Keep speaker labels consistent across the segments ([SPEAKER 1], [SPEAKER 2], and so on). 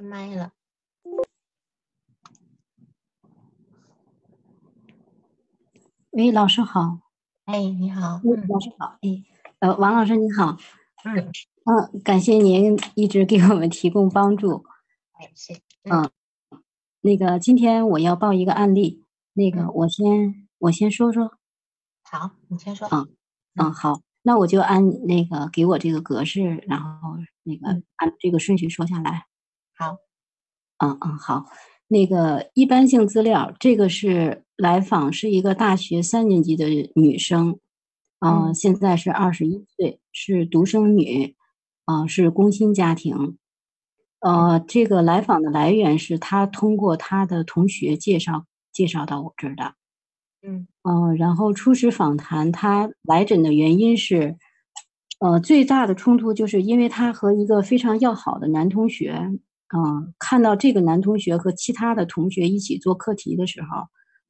[SPEAKER 1] 开麦了。
[SPEAKER 2] 喂，老师好。
[SPEAKER 1] 哎，你好。
[SPEAKER 2] 老师好。哎，呃，王老师你好。
[SPEAKER 1] 嗯。
[SPEAKER 2] 嗯，感谢您一直给我们提供帮助。
[SPEAKER 1] 哎，谢。
[SPEAKER 2] 嗯。那个，今天我要报一个案例。那个，我先我先说说。
[SPEAKER 1] 好，你先说。
[SPEAKER 2] 嗯。嗯，好。那我就按那个给我这个格式，然后那个按这个顺序说下来。
[SPEAKER 1] 好，
[SPEAKER 2] 嗯嗯好。那个一般性资料，这个是来访是一个大学三年级的女生，嗯，现在是二十一岁，是独生女，啊，是工薪家庭。呃，这个来访的来源是她通过她的同学介绍介绍到我这儿的。
[SPEAKER 1] 嗯
[SPEAKER 2] 然后初始访谈，他来诊的原因是，呃，最大的冲突就是因为他和一个非常要好的男同学，嗯，看到这个男同学和其他的同学一起做课题的时候，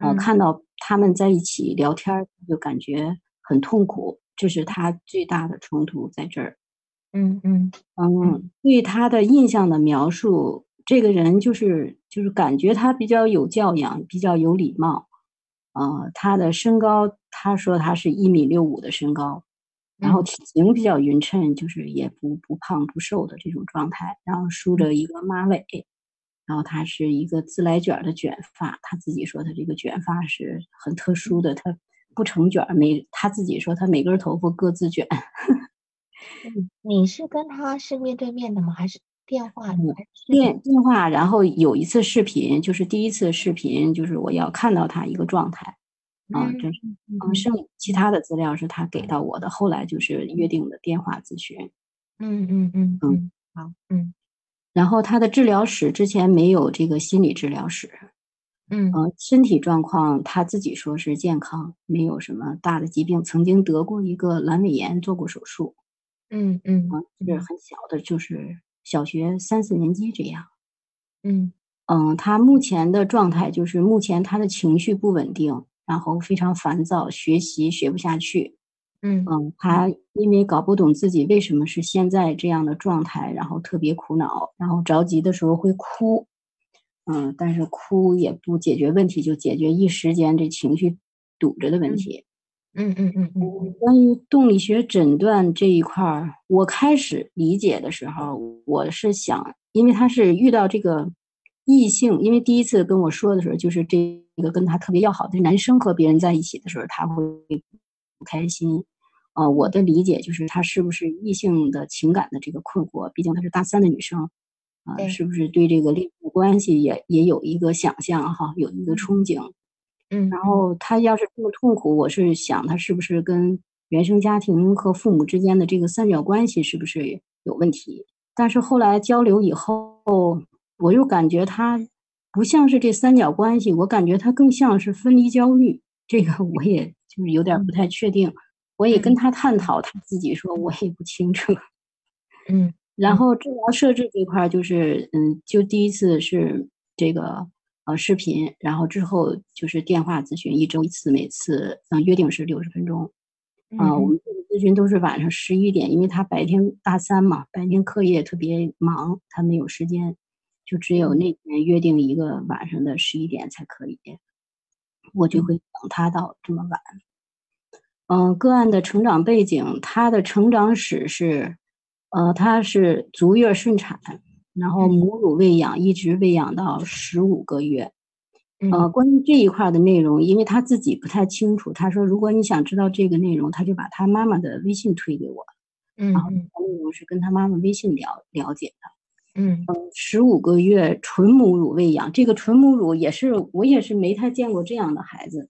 [SPEAKER 2] 呃，看到他们在一起聊天，就感觉很痛苦，这是他最大的冲突在这儿。
[SPEAKER 1] 嗯嗯
[SPEAKER 2] 嗯，对他的印象的描述，这个人就是就是感觉他比较有教养，比较有礼貌。呃，他的身高，他说他是一米六五的身高，然后体型比较匀称，就是也不不胖不瘦的这种状态，然后梳着一个马尾，然后他是一个自来卷的卷发，他自己说他这个卷发是很特殊的，他不成卷，每他自己说他每根头发各自卷。
[SPEAKER 1] 你是跟他是面对面的吗？还是？电话
[SPEAKER 2] 电电话，然后有一次视频，就是第一次视频，就是我要看到他一个状态，啊，这是嗯，剩其他的资料是他给到我的，后来就是约定的电话咨询，
[SPEAKER 1] 嗯嗯嗯嗯，好，嗯，
[SPEAKER 2] 然后他的治疗史之前没有这个心理治疗史，
[SPEAKER 1] 嗯。
[SPEAKER 2] 身体状况他自己说是健康，没有什么大的疾病，曾经得过一个阑尾炎，做过手术，
[SPEAKER 1] 嗯嗯，
[SPEAKER 2] 是很小的，就是。小学三四年级这样，
[SPEAKER 1] 嗯。
[SPEAKER 2] 嗯，他目前的状态就是目前他的情绪不稳定，然后非常烦躁，学习学不下去，
[SPEAKER 1] 嗯。
[SPEAKER 2] 嗯，他因为搞不懂自己为什么是现在这样的状态，然后特别苦恼，然后着急的时候会哭，嗯，但是哭也不解决问题，就解决一时间这情绪堵着的问题。
[SPEAKER 1] 嗯嗯嗯嗯，
[SPEAKER 2] 关于动力学诊断这一块儿，我开始理解的时候，我是想，因为他是遇到这个异性，因为第一次跟我说的时候，就是这个跟他特别要好的男生和别人在一起的时候，他会不开心。啊，我的理解就是他是不是异性的情感的这个困惑？毕竟她是大三的女生，啊，是不是对这个恋爱关系也也有一个想象哈，有一个憧憬？
[SPEAKER 1] 嗯，
[SPEAKER 2] 然后他要是这么痛苦，我是想他是不是跟原生家庭和父母之间的这个三角关系是不是有问题？但是后来交流以后，我又感觉他不像是这三角关系，我感觉他更像是分离焦虑。这个我也就是有点不太确定。我也跟他探讨，他自己说我也不清楚。
[SPEAKER 1] 嗯，
[SPEAKER 2] 然后治疗设置这块就是，嗯，就第一次是这个。呃，视频，然后之后就是电话咨询，一周一次，每次嗯约定是六十分钟。啊，我们这个咨询都是晚上十一点，因为他白天大三嘛，白天课业特别忙，他没有时间，就只有那天约定一个晚上的十一点才可以。我就会等他到这么晚。嗯，个案的成长背景，他的成长史是，呃，他是足月顺产。然后母乳喂养一直喂养到十五个月，呃，关于这一块的内容，因为他自己不太清楚，他说如果你想知道这个内容，他就把他妈妈的微信推给我，
[SPEAKER 1] 嗯，
[SPEAKER 2] 然后内容是跟他妈妈微信了了解
[SPEAKER 1] 的，嗯，
[SPEAKER 2] 十五个月纯母乳喂养，这个纯母乳也是我也是没太见过这样的孩子，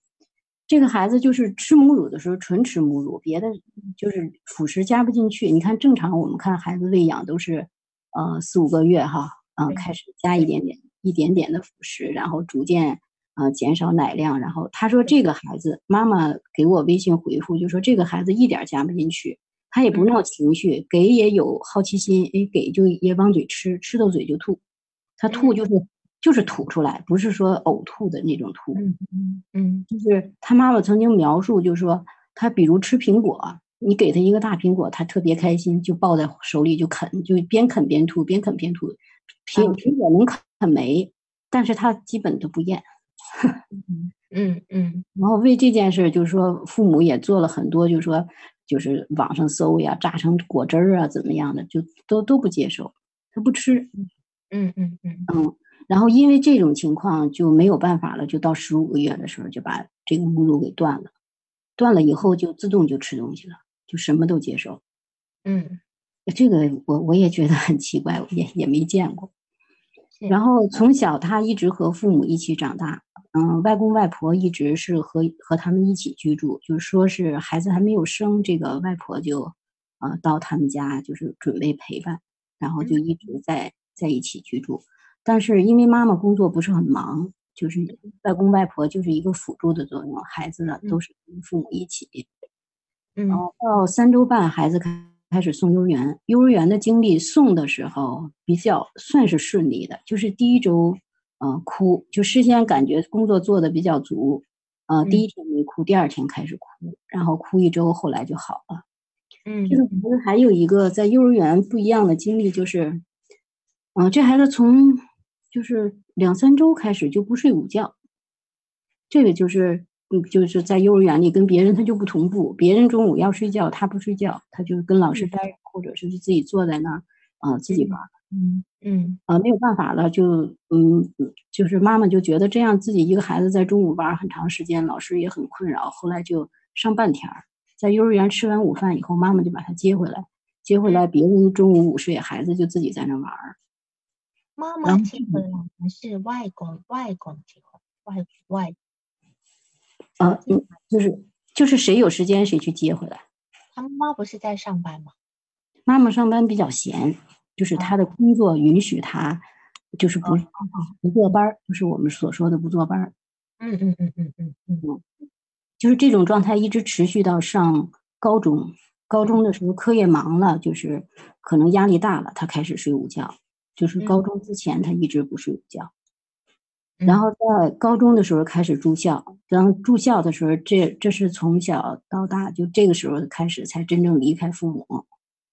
[SPEAKER 2] 这个孩子就是吃母乳的时候纯吃母乳，别的就是辅食加不进去。你看正常我们看孩子喂养都是。呃四五个月哈，嗯、
[SPEAKER 1] 对
[SPEAKER 2] 开始加一点点一点点的辅食，然后逐渐呃减少奶量，然后他说这个孩子，妈妈给我微信回复就说这个孩子一点儿加不进去，他也不闹情绪，给也有好奇心，哎，给就也往嘴吃，吃到嘴就吐，他吐就是就是吐出来，不是说呕吐的那种吐。
[SPEAKER 1] 嗯嗯嗯
[SPEAKER 2] 就是他妈妈曾经描述，就是说他比如吃苹果，你给他一个大苹果，他特别开心，就抱在手里就啃，就边啃边吐，边啃边吐。苹
[SPEAKER 1] 嗯
[SPEAKER 2] 苹果能啃没，但是他基本都不咽。
[SPEAKER 1] 嗯嗯嗯
[SPEAKER 2] 然后为这件事，就是说父母也做了很多，就是说就是网上搜呀，榨成果汁儿啊，怎么样的，就都都不接受，他不吃。
[SPEAKER 1] 嗯嗯嗯
[SPEAKER 2] 嗯，然后因为这种情况就没有办法了，就到十五个月的时候就把这个母乳给断了，断了以后就自动就吃东西了，就什么都接受。
[SPEAKER 1] 嗯，
[SPEAKER 2] 这个我我也觉得很奇怪，我也也没见过。然后从小他一直和父母一起长大，嗯，外公外婆一直是和和他们一起居住，就是说是孩子还没有生，这个外婆就，呃，到他们家就是准备陪伴，然后就一直在在一起居住。但是因为妈妈工作不是很忙，就是外公外婆就是一个辅助的作用，孩子呢都是跟父母一起。
[SPEAKER 1] 嗯
[SPEAKER 2] 然后到三周半，孩子开开始送幼儿园。幼儿园的经历送的时候比较算是顺利的，就是第一周，呃，哭，就事先感觉工作做的比较足，呃，第一天没哭，第二天开始哭，然后哭一周，后来就好了。
[SPEAKER 1] 嗯
[SPEAKER 2] 这个孩子还有一个在幼儿园不一样的经历，就是，嗯、这孩子从就是两三周开始就不睡午觉，这个就是，嗯，就是在幼儿园里跟别人他就不同步，别人中午要睡觉，他不睡觉，他就跟老师待着，或者是自己坐在那儿，啊、自己玩儿。
[SPEAKER 1] 嗯嗯
[SPEAKER 2] 啊，没有办法了，就嗯，嗯就是妈妈就觉得这样自己一个孩子在中午玩很长时间，老师也很困扰，后来就上半天儿，在幼儿园吃完午饭以后，妈妈就把他接回来，接回来，别人中午午睡，孩子就自己在那玩儿。
[SPEAKER 1] 妈妈接回来还是外公外公结婚？外外
[SPEAKER 2] 呃，嗯，就是就是谁有时间谁去接回来。
[SPEAKER 1] 他妈妈不是在上班吗？
[SPEAKER 2] 妈妈上班比较闲，就是他的工作允许他，就是不不坐班儿，就是我们所说的不坐班儿。
[SPEAKER 1] 嗯嗯嗯嗯嗯嗯
[SPEAKER 2] 就是这种状态一直持续到上高中。高中的时候课业忙了，就是可能压力大了，他开始睡午觉。就是高
[SPEAKER 1] 嗯
[SPEAKER 2] 中之前他一直不睡午觉，
[SPEAKER 1] 嗯，
[SPEAKER 2] 然后在高中的时候开始住校。当住校的时候，这这是从小到大就这个时候开始才真正离开父母，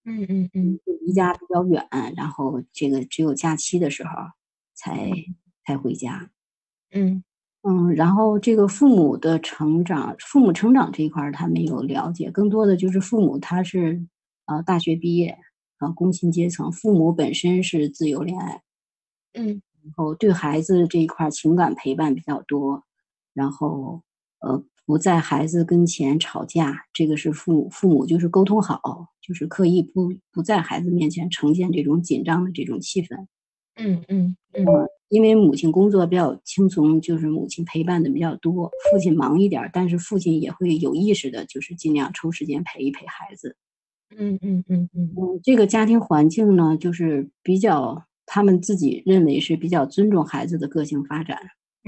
[SPEAKER 1] 嗯嗯嗯。
[SPEAKER 2] 就离家比较远，然后这个只有假期的时候才才回家。
[SPEAKER 1] 嗯。
[SPEAKER 2] 嗯，然后这个父母的成长，父母成长这一块儿他没有了解，更多的就是父母他是呃大学毕业，呃工薪阶层，父母本身是自由恋爱，
[SPEAKER 1] 嗯。
[SPEAKER 2] 然后对孩子这一块儿情感陪伴比较多，然后呃不在孩子跟前吵架，这个是父母父母就是沟通好，就是刻意不不在孩子面前呈现这种紧张的这种气氛。
[SPEAKER 1] 嗯嗯嗯
[SPEAKER 2] 因为母亲工作比较轻松，就是母亲陪伴的比较多，父亲忙一点儿，但是父亲也会有意识的，就是尽量抽时间陪一陪孩子。
[SPEAKER 1] 嗯嗯嗯嗯
[SPEAKER 2] 嗯，这个家庭环境呢，就是比较他们自己认为是比较尊重孩子的个性发展，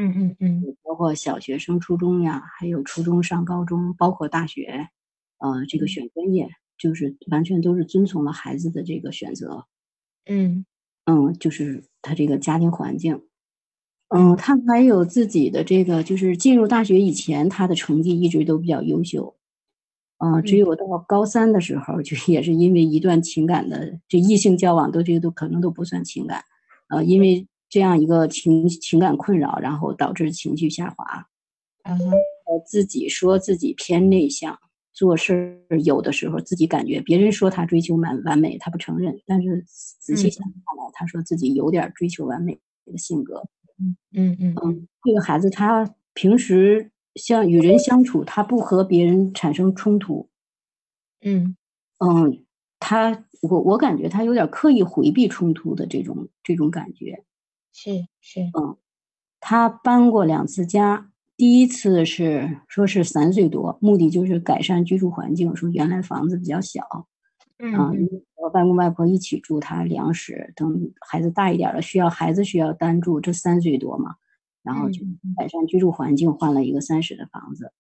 [SPEAKER 1] 嗯嗯嗯。
[SPEAKER 2] 包括小学升初中呀，还有初中上高中，包括大学，呃，这个选专业，就是完全都是遵从了孩子的这个选择。
[SPEAKER 1] 嗯。
[SPEAKER 2] 嗯，就是他这个家庭环境，嗯，他还有自己的这个，就是进入大学以前，他的成绩一直都比较优秀，嗯，只
[SPEAKER 1] 嗯。
[SPEAKER 2] 有到高三的时候，就 也是因为一段情感的这异性交往，都这个都可能都不算情感，呃，因为这样一个情情感困扰，然后导致情绪下滑，
[SPEAKER 1] 啊哈
[SPEAKER 2] 呃，自己说自己偏内向，做事有的时候自己感觉别人说他追求完完美，他不承认，但是仔细
[SPEAKER 1] 嗯
[SPEAKER 2] 想下来，他说自己有点追求完美的性格。
[SPEAKER 1] 嗯嗯嗯
[SPEAKER 2] 嗯，这个孩子他平时像与人相处，他不和别人产生冲突。
[SPEAKER 1] 嗯
[SPEAKER 2] 嗯，他我我感觉他有点刻意回避冲突的这种这种感觉。
[SPEAKER 1] 是是。
[SPEAKER 2] 嗯他搬过两次家，第一次是说是三岁多，目的就是改善居住环境，说原来房子比较小，
[SPEAKER 1] 嗯
[SPEAKER 2] 和外公外婆一起住，他粮食等孩子大一点了，需要孩子需要单住，这三岁多嘛，然后就改善居住环境，换了一个三室的房子。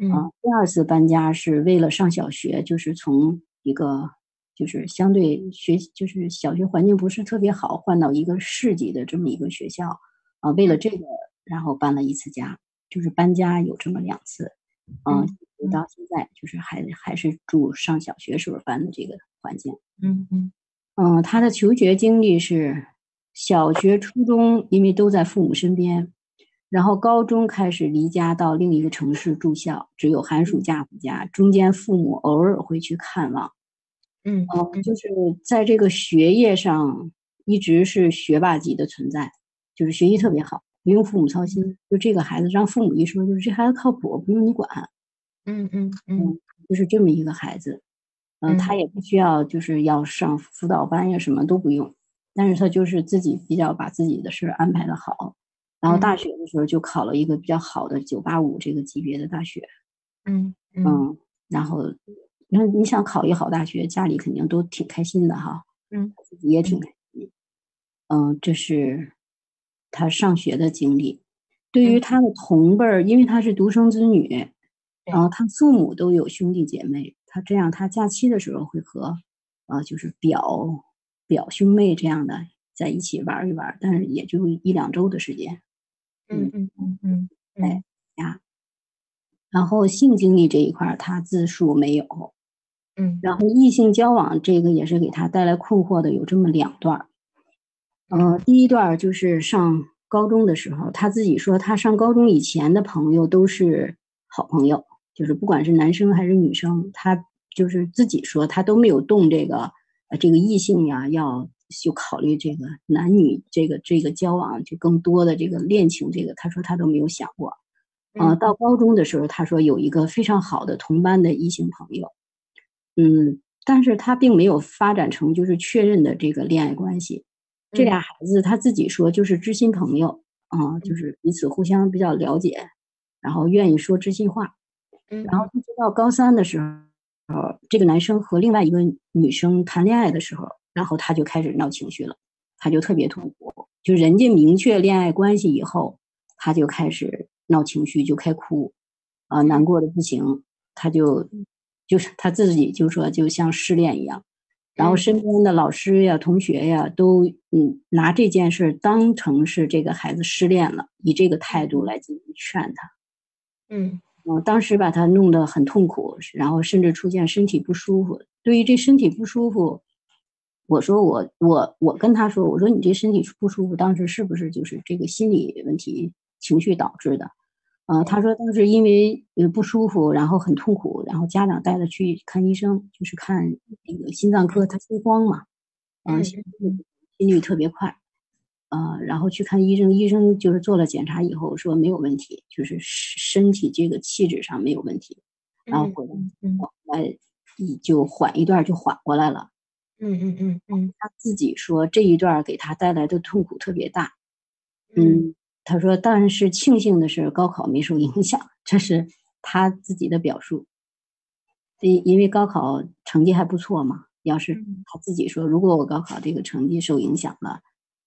[SPEAKER 1] 嗯。
[SPEAKER 2] 第二次搬家是为了上小学，就是从一个就是相对学就是小学环境不是特别好，换到一个市级的这么一个学校啊，为了这个，然后搬了一次家，就是搬家有这么两次，嗯，到现在就是还还是住上小学时候搬的这个环境，
[SPEAKER 1] 嗯嗯
[SPEAKER 2] 嗯，他的求学经历是小学、初中，因为都在父母身边。然后高中开始离家到另一个城市住校，只有寒暑假回家，中间父母偶尔会去看望。
[SPEAKER 1] 嗯
[SPEAKER 2] 嗯，就是在这个学业上一直是学霸级的存在，就是学习特别好，不用父母操心。就这个孩子让父母一说，就是这孩子靠谱，不用你管。
[SPEAKER 1] 嗯嗯嗯，
[SPEAKER 2] 就是这么一个孩子。嗯，他也不需要就是要上辅导班呀，什么都不用。但是他就是自己比较把自己的事安排的好。然后大学的时候就考了一个比较好的九八五这个级别的大学，
[SPEAKER 1] 嗯
[SPEAKER 2] 嗯，然后你看你想考一个好大学，家里肯定都挺开心的哈，
[SPEAKER 1] 嗯，
[SPEAKER 2] 自己也挺开心，嗯，这是他上学的经历。对于他的同辈儿，因为他是独生子女，然后他父母都有兄弟姐妹，他这样他假期的时候会和啊就是表表兄妹这样的在一起玩一玩，但是也就一两周的时间。
[SPEAKER 1] 嗯嗯嗯嗯，
[SPEAKER 2] 哎呀，然后性经历这一块他自述没有，
[SPEAKER 1] 嗯，
[SPEAKER 2] 然后异性交往这个也是给他带来困惑的，有这么两段嗯，第一段就是上高中的时候，他自己说他上高中以前的朋友都是好朋友，就是不管是男生还是女生，他就是自己说他都没有动这个呃这个异性呀要。就考虑这个男女这个这个交往就更多的这个恋情，这个他说他都没有想过。啊，到高中的时候，他说有一个非常好的同班的异性朋友，嗯，但是他并没有发展成就是确认的这个恋爱关系。这俩孩子他自己说就是知心朋友啊，就是彼此互相比较了解，然后愿意说知心话。然后一直到高三的时候，这个男生和另外一个女生谈恋爱的时候。然后他就开始闹情绪了，他就特别痛苦。就人家明确恋爱关系以后，他就开始闹情绪，就开哭，啊，难过的不行。他就就是他自己就说，就像失恋一样。然后身边的老师呀、同学呀，都嗯拿这件事当成是这个孩子失恋了，以这个态度来进行劝他。
[SPEAKER 1] 嗯，
[SPEAKER 2] 我当时把他弄得很痛苦，然后甚至出现身体不舒服。对于这身体不舒服。我说我我我跟他说，我说你这身体不舒服，当时是不是就是这个心理问题、情绪导致的？呃，他说当时因为呃不舒服，然后很痛苦，然后家长带他去看医生，就是看那个心脏科，他心慌嘛，嗯，心心率特别快，呃，然后去看医生，医生就是做了检查以后说没有问题，就是身体这个气质上没有问题，然后回来后来就缓一段就缓过来了。
[SPEAKER 1] 嗯嗯嗯嗯，
[SPEAKER 2] 他自己说这一段给他带来的痛苦特别大。嗯，他说，但是庆幸的是高考没受影响，这是他自己的表述。因因为高考成绩还不错嘛，要是他自己说，如果我高考这个成绩受影响了，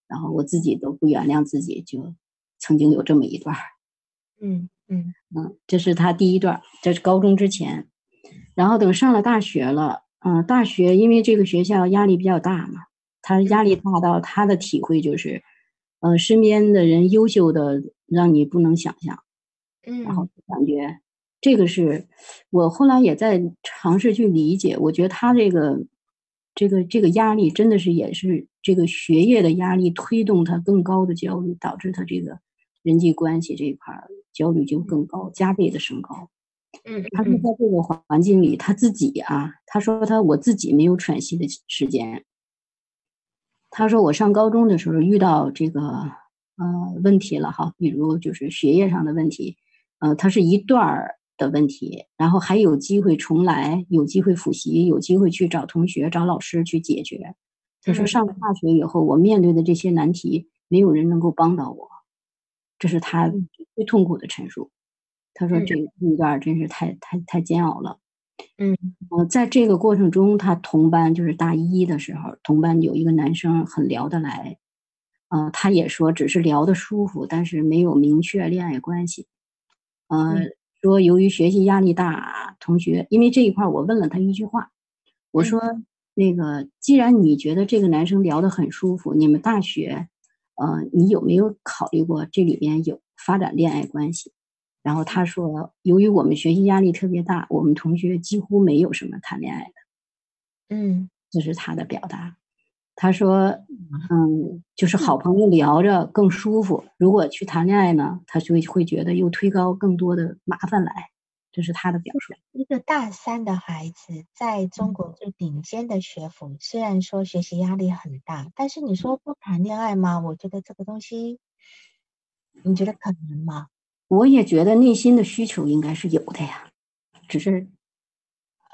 [SPEAKER 2] 然后我自己都不原谅自己，就曾经有这么一段。
[SPEAKER 1] 嗯嗯
[SPEAKER 2] 嗯，这是他第一段，这是高中之前，然后等上了大学了。嗯，大学因为这个学校压力比较大嘛，他压力大到他的体会就是，呃，身边的人优秀的让你不能想象，
[SPEAKER 1] 嗯，
[SPEAKER 2] 然后感觉这个是我后来也在尝试去理解，我觉得他这个这个这个压力真的是也是这个学业的压力推动他更高的焦虑，导致他这个人际关系这一块焦虑就更高，加倍的升高。
[SPEAKER 1] 嗯，
[SPEAKER 2] 他说在这个环境里，他自己啊，他说他我自己没有喘息的时间。他说我上高中的时候遇到这个呃问题了哈，比如就是学业上的问题，呃，他是一段儿的问题，然后还有机会重来，有机会复习，有机会去找同学、找老师去解决。他说上了大学以后，我面对的这些难题，没有人能够帮到我，这是他最痛苦的陈述。他说：“这这一段真是太太太煎熬了。”
[SPEAKER 1] 嗯
[SPEAKER 2] 呃，在这个过程中，他同班就是大一的时候，同班有一个男生很聊得来，呃，他也说只是聊得舒服，但是没有明确恋爱关系。呃，
[SPEAKER 1] 嗯
[SPEAKER 2] 说由于学习压力大，同学因为这一块儿我问了他一句话，我说那个既然你觉得这个男生聊得很舒服，你们大学，呃，你有没有考虑过这里边有发展恋爱关系？然后他说，由于我们学习压力特别大，我们同学几乎没有什么谈恋爱的。
[SPEAKER 1] 嗯
[SPEAKER 2] 这是他的表达。他说：“嗯，就是好朋友聊着更舒服。如果去谈恋爱呢，他就会觉得又推高更多的麻烦来。”这是他的表述。
[SPEAKER 1] 一个大三的孩子，在中国最顶尖的学府，虽然说学习压力很大，但是你说不谈恋爱吗？我觉得这个东西，你觉得可能吗？
[SPEAKER 2] 我也觉得内心的需求应该是有的呀，只是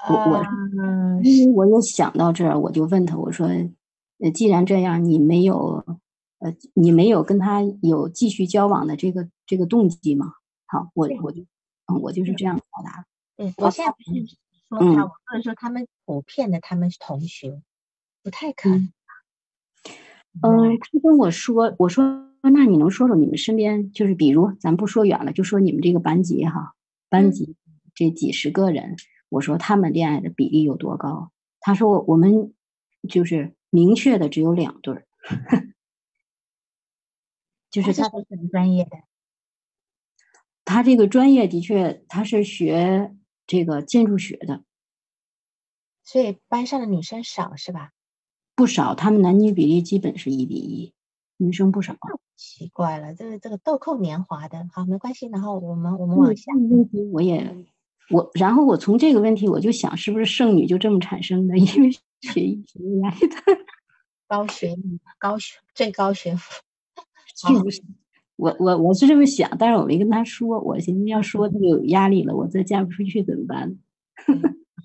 [SPEAKER 2] 我我
[SPEAKER 1] 嗯
[SPEAKER 2] 因为我也想到这儿，我就问他，我说：“呃，既然这样，你没有呃，你没有跟他有继续交往的这个这个动机吗？”好，我我就嗯，我就是这样表达。
[SPEAKER 1] 对，我现在不是说
[SPEAKER 2] 嗯
[SPEAKER 1] 他，我或者说他们普遍的他们是同学，不太可能。
[SPEAKER 2] 嗯，他跟我说，我说那你能说说你们身边，就是比如咱不说远了，就说你们这个班级哈，班
[SPEAKER 1] 嗯
[SPEAKER 2] 级这几十个人，我说他们恋爱的比例有多高？他说我们就是明确的只有两对儿，就是他
[SPEAKER 1] 他是学什么专业的？
[SPEAKER 2] 他这个专业的确他是学这个建筑学的，
[SPEAKER 1] 所以班上的女生少是吧？
[SPEAKER 2] 不少，他们男女比例基本是一比一，女生不少。
[SPEAKER 1] 奇怪了，这个这个豆蔻年华的，好，没关系。然后我们我们
[SPEAKER 2] 嗯
[SPEAKER 1] 往下，
[SPEAKER 2] 这个问题我也我，然后我从这个问题我就想，是不是剩女就这么产生的？因为学医学来的，
[SPEAKER 1] 高学历、高学最高学府。
[SPEAKER 2] 是不是？我我我是这么想，但是我没跟他说，我寻思要说他就有压力了，我再嫁不出去怎么办？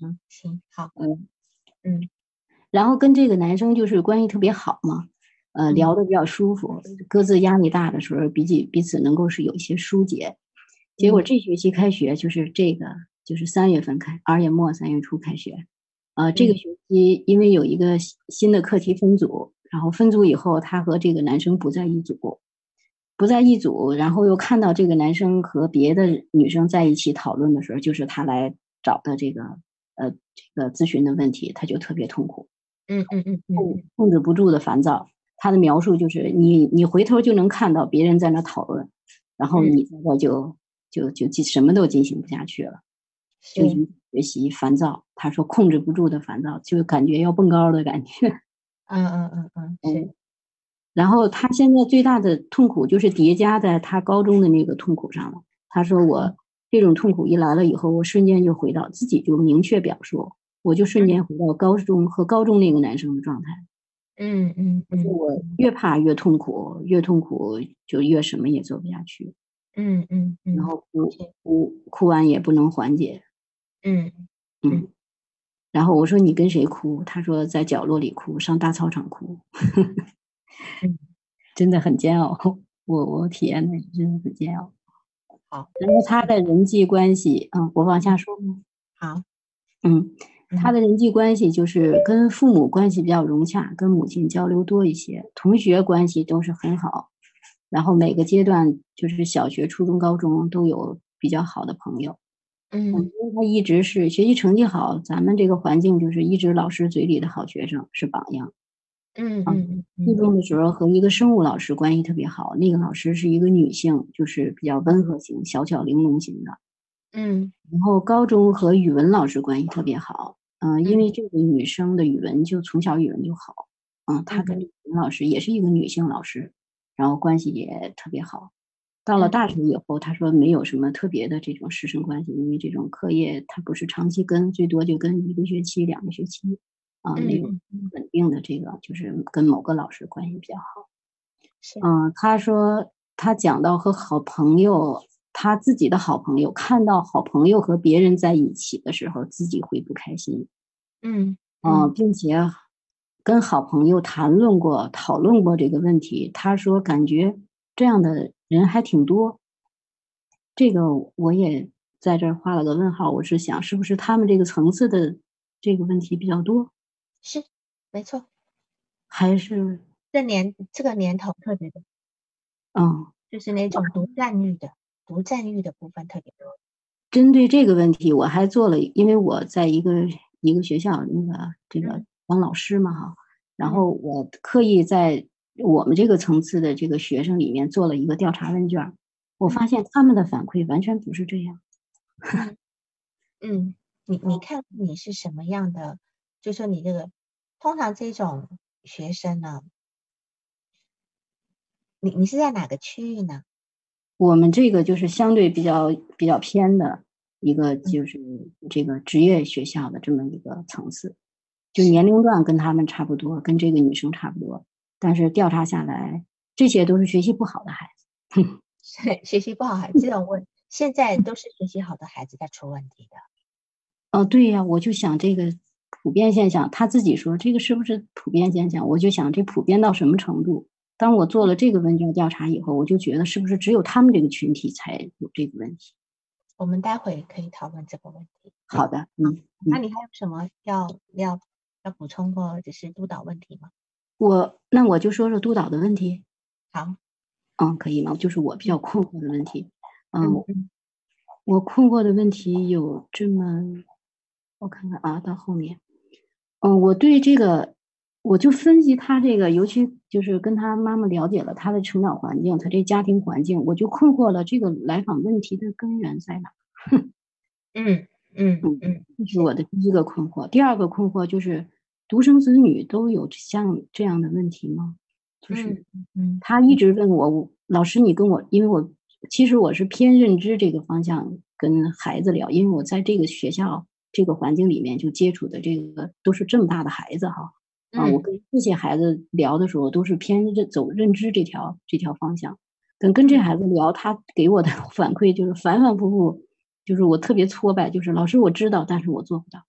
[SPEAKER 1] 嗯，行，好，
[SPEAKER 2] 嗯
[SPEAKER 1] 嗯
[SPEAKER 2] 然后跟这个男生就是关系特别好嘛，呃，
[SPEAKER 1] 嗯
[SPEAKER 2] 聊得比较舒服，各自压力大的时候，彼此彼此能够是有一些疏解。结果
[SPEAKER 1] 嗯
[SPEAKER 2] 这学期开学就是这个，就是三月份开，二月末三月初开学。呃，这个
[SPEAKER 1] 嗯
[SPEAKER 2] 学期因为有一个新新的课题分组，然后分组以后，他和这个男生不在一组，不在一组，然后又看到这个男生和别的女生在一起讨论的时候，就是他来找的这个呃这个咨询的问题，他就特别痛苦。
[SPEAKER 1] 嗯嗯嗯嗯
[SPEAKER 2] 控控制不住的烦躁。他的描述就是你你回头就能看到别人在那讨论，然后
[SPEAKER 1] 嗯
[SPEAKER 2] 你在这就就就进什么都进行不下去了，就是学习烦躁。他说控制不住的烦躁，就感觉要蹦高的感觉。
[SPEAKER 1] 嗯嗯嗯嗯，是
[SPEAKER 2] 嗯，然后他现在最大的痛苦就是叠加在他高中的那个痛苦上了。他说我这种痛苦一来了以后，我瞬间就回到自己就明确表述，我就瞬间回到高中和高中那个男生的状态。
[SPEAKER 1] 嗯嗯嗯
[SPEAKER 2] 我越怕越痛苦，越痛苦就越什么也做不下去，
[SPEAKER 1] 嗯嗯嗯，
[SPEAKER 2] 然后哭哭哭完也不能缓解，
[SPEAKER 1] 嗯
[SPEAKER 2] 嗯。然后我说你跟谁哭？他说在角落里哭，上大操场哭，
[SPEAKER 1] 嗯
[SPEAKER 2] 真的很煎熬。我我体验的真的很煎熬。
[SPEAKER 1] 好，
[SPEAKER 2] 然后他的人际关系，嗯，我往下说吗？
[SPEAKER 1] 好，
[SPEAKER 2] 嗯，他
[SPEAKER 1] 嗯
[SPEAKER 2] 的人际关系就是跟父母关系比较融洽，跟母亲交流多一些，同学关系都是很好，然后每个阶段就是小学、初中、高中都有比较好的朋友。
[SPEAKER 1] 嗯
[SPEAKER 2] 因为他一直是学习成绩好，咱们这个环境就是一直老师嘴里的好学生是榜样。
[SPEAKER 1] 嗯嗯
[SPEAKER 2] 初
[SPEAKER 1] 嗯
[SPEAKER 2] 中的时候和一个生物老师关系特别好，那个老师是一个女性，就是比较温和型、小巧玲珑型的。
[SPEAKER 1] 嗯
[SPEAKER 2] 然后高中和语文老师关系特别好，嗯、因为这个女生的语文就从小语文就好，嗯，她跟语文老师也是一个女性老师，然后关系也特别好。到了大学以后，她说没有什么特别的这种师生关系，因为这种课业她不是长期跟，最多就跟一个学期、两个学期，啊、没有
[SPEAKER 1] 嗯。
[SPEAKER 2] 稳定的这个，就是跟某个老师关系比较好。
[SPEAKER 1] 是。
[SPEAKER 2] 嗯，她说她讲到和好朋友，他自己的好朋友看到好朋友和别人在一起的时候，自己会不开心。
[SPEAKER 1] 嗯
[SPEAKER 2] 嗯，并且跟好朋友谈论过、讨论过这个问题。他说感觉这样的人还挺多。这个我也在这儿画了个问号。我是想，是不是他们这个层次的这个问题比较多？
[SPEAKER 1] 是，没错。
[SPEAKER 2] 还是
[SPEAKER 1] 这年这个年头特别多，
[SPEAKER 2] 嗯，
[SPEAKER 1] 就是那种独占欲的独占欲的部分特别多。
[SPEAKER 2] 针对这个问题，我还做了，因为我在一个一个学校那个这个当老师嘛哈，然后我刻意在我们这个层次的这个学生里面做了一个调查问卷，我发现他们的反馈完全不是这样。
[SPEAKER 1] 嗯，你你看你是什么样的？就说你这个通常这种学生呢，你你是在哪个区域呢？
[SPEAKER 2] 我们这个就是相对比较比较偏的一个，就是这个职业学校的这么一个层次，就年龄段跟他们差不多，跟这个女生差不多。但是调查下来，这些都是学习不好的孩子。
[SPEAKER 1] 学习不好孩子这种问，现在都是学习好的孩子在出问题的。
[SPEAKER 2] 哦，对呀，我就想这个普遍现象，他自己说这个是不是普遍现象？我就想这普遍到什么程度？当我做了这个问卷调查以后，我就觉得是不是只有他们这个群体才有这个问题？
[SPEAKER 1] 我们待会可以讨论这个问题。
[SPEAKER 2] 好的，嗯，
[SPEAKER 1] 那你还有什么要要要补充或者是督导问题吗？
[SPEAKER 2] 我那我就说说督导的问题。
[SPEAKER 1] 好，
[SPEAKER 2] 嗯，可以吗？就是我比较困惑的问题。嗯，我困惑的问题有这么，我看看啊，到后面，嗯，我对这个。我就分析他这个，尤其就是跟他妈妈了解了他的成长环境，他这家庭环境，我就困惑了。这个来访问题的根源在哪？
[SPEAKER 1] 嗯嗯嗯嗯，
[SPEAKER 2] 这是我的第一个困惑。第二个困惑就是，独生子女都有像这样的问题吗？就是，
[SPEAKER 1] 嗯，
[SPEAKER 2] 他一直问我，老师，你跟我，因为我其实我是偏认知这个方向跟孩子聊，因为我在这个学校这个环境里面就接触的这个都是这么大的孩子哈。啊，我跟这些孩子聊的时候，都是偏认走认知这条这条方向。等跟这孩子聊，他给我的 反馈就是反反复复，就是我特别挫败，就是老师我知道，但是我做不到。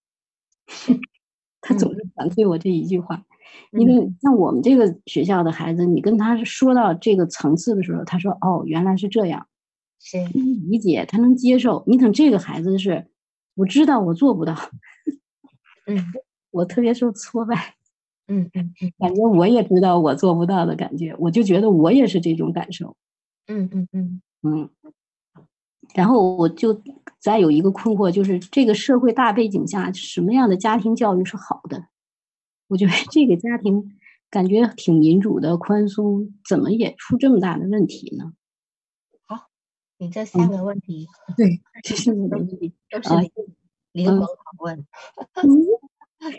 [SPEAKER 2] 他总是反馈我这一句话。因为像我们这个学校的孩子，你跟他说到这个层次的时候，他说：“哦，原来是这样。”
[SPEAKER 1] 是
[SPEAKER 2] 理解，他能接受。你等这个孩子是，我知道我做不到。
[SPEAKER 1] 嗯，
[SPEAKER 2] 我特别受挫败。
[SPEAKER 1] 嗯嗯嗯，
[SPEAKER 2] 感觉我也知道我做不到的感觉，我就觉得我也是这种感受。
[SPEAKER 1] 嗯嗯嗯
[SPEAKER 2] 嗯。然后我就再有一个困惑，就是这个社会大背景下，什么样的家庭教育是好的？我觉得这个家庭感觉挺民主的、宽松，怎么也出这么大的问题呢？
[SPEAKER 1] 好，你这三个问题，
[SPEAKER 2] 对，这是我的问
[SPEAKER 1] 题，都是灵魂拷问，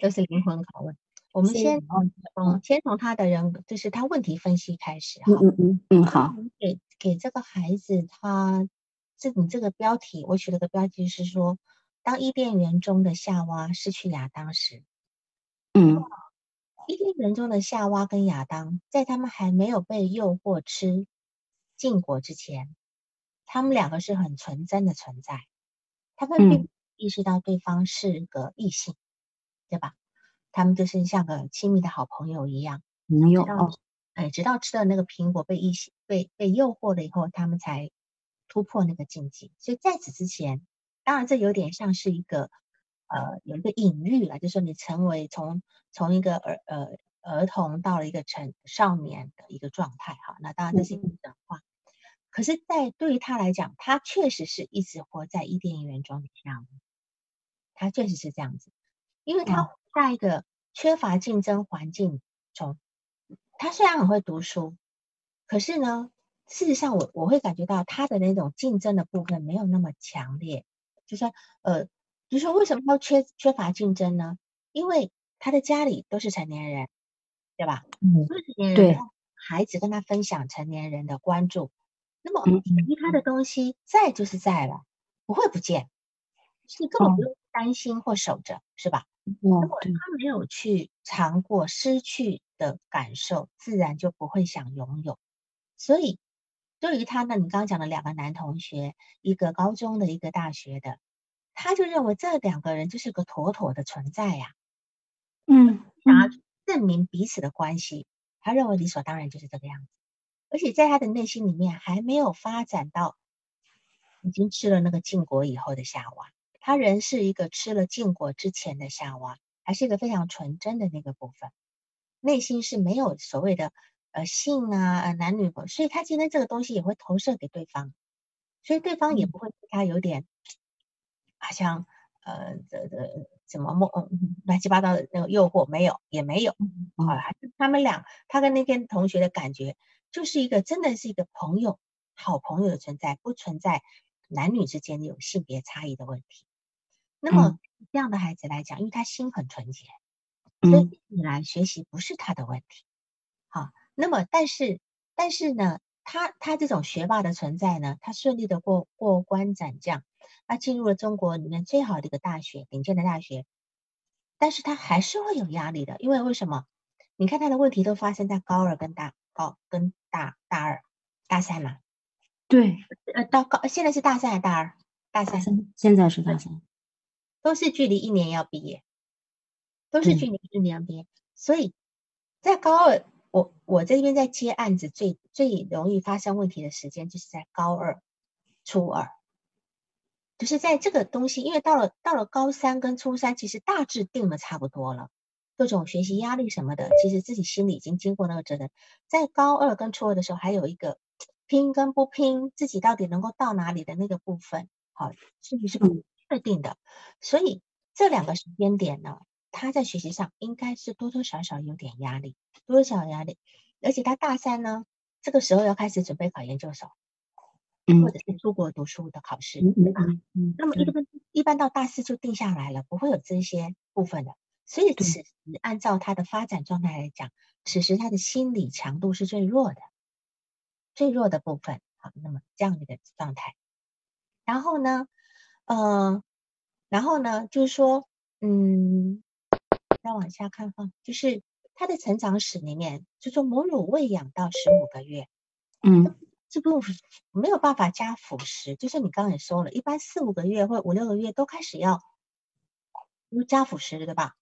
[SPEAKER 1] 都是灵魂拷问。我们先从先从他的人，就是他问题分析开始哈。
[SPEAKER 2] 嗯嗯嗯嗯，好。
[SPEAKER 1] 给给这个孩子，他这你这个标题，我取了个标题是说，当伊甸园中的夏娃失去亚当时，
[SPEAKER 2] 嗯，
[SPEAKER 1] 伊甸园中的夏娃跟亚当，在他们还没有被诱惑吃禁果之前，他们两个是很纯真的存在，他们并意识到对方是个异性，对吧？他们就是像个亲密的好朋友一样，
[SPEAKER 2] 朋友
[SPEAKER 1] 哦，哎，直到吃了那个苹果被异性被被诱惑了以后，他们才突破那个禁忌。所以在此之前，当然这有点像是一个呃有一个隐喻了，就是说你成为从从一个儿呃儿童到了一个成少年的一个状态哈。那当然这是一个转化，可是，在对于他来讲，他确实是一直活在伊甸园中的样子，他确实是这样子，因为他。在一个缺乏竞争环境中，他虽然很会读书，可是呢，事实上我我会感觉到他的那种竞争的部分没有那么强烈。就说呃，就说为什么他缺缺乏竞争呢？因为他的家里都是成年人，对吧？
[SPEAKER 2] 嗯，
[SPEAKER 1] 都是成年人，孩子跟他分享成年人的关注，那么其他的东西在就是在了，不会不见，你根本不用担心或守着，是吧？如果他没有去尝过失去的感受，自然就不会想拥有。所以，对于他呢，你刚刚讲的两个男同学，一个高中的，一个大学的，他就认为这两个人就是个妥妥的存在呀。
[SPEAKER 2] 嗯，
[SPEAKER 1] 想要证明彼此的关系，他认为理所当然就是这个样子。而且在他的内心里面还没有发展到已经吃了那个禁果以后的夏娃，他人是一个吃了禁果之前的夏娃，还是一个非常纯真的那个部分，内心是没有所谓的呃性啊、呃男女，所以他今天这个东西也会投射给对方，所以对方也不会对他有点好像呃这这怎么莫乱七八糟的那个诱惑没有，也没有啊，还是他们俩他跟那天同学的感觉就是一个真的是一个朋友。好朋友的存在不存在男女之间有性别差异的问题。那么这样的孩子来讲，因为他心很纯洁，所以你来学习不是他的问题。好，那么但是但是呢，他他这种学霸的存在呢，他顺利的过过关斩将，他进入了中国里面最好的一个大学，顶尖的大学。但是他还是会有压力的，因为为什么？你看他的问题都发生在高二跟大高跟大大二大三嘛。
[SPEAKER 2] 对，
[SPEAKER 1] 呃，到高现在是大三还是大二？大三，
[SPEAKER 2] 现在是大三，
[SPEAKER 1] 都是距离一年要毕业，都是距离一年要毕业。所以在高二，我我这边在接案子最最容易发生问题的时间，就是在高二、初二，就是在这个东西，因为到了到了高三跟初三，其实大致定的差不多了，各种学习压力什么的，其实自己心里已经经过那个折腾。在高二跟初二的时候，还有一个。拼跟不拼，自己到底能够到哪里的那个部分，好，甚至是不确定的。所以这两个时间点呢，他在学习上应该是多多少少有点压力，多多少少压力。而且他大三呢，这个时候要开始准备考研究所，或者是出国读书的考试，对吧？那么一般一般到大四就定下来了，不会有这些部分的。所以此时按照他的发展状态来讲，此时他的心理强度是最弱的。最弱的部分，好，那么这样的一个状态，然后呢，呃，然后呢，就是说，嗯，再往下看哈，就是他的成长史里面，就说母乳喂养到十五个月，
[SPEAKER 2] 嗯，
[SPEAKER 1] 这部分没有办法加辅食，就是你刚刚也说了，一般四五个月或五六个月都开始要加辅食，对吧？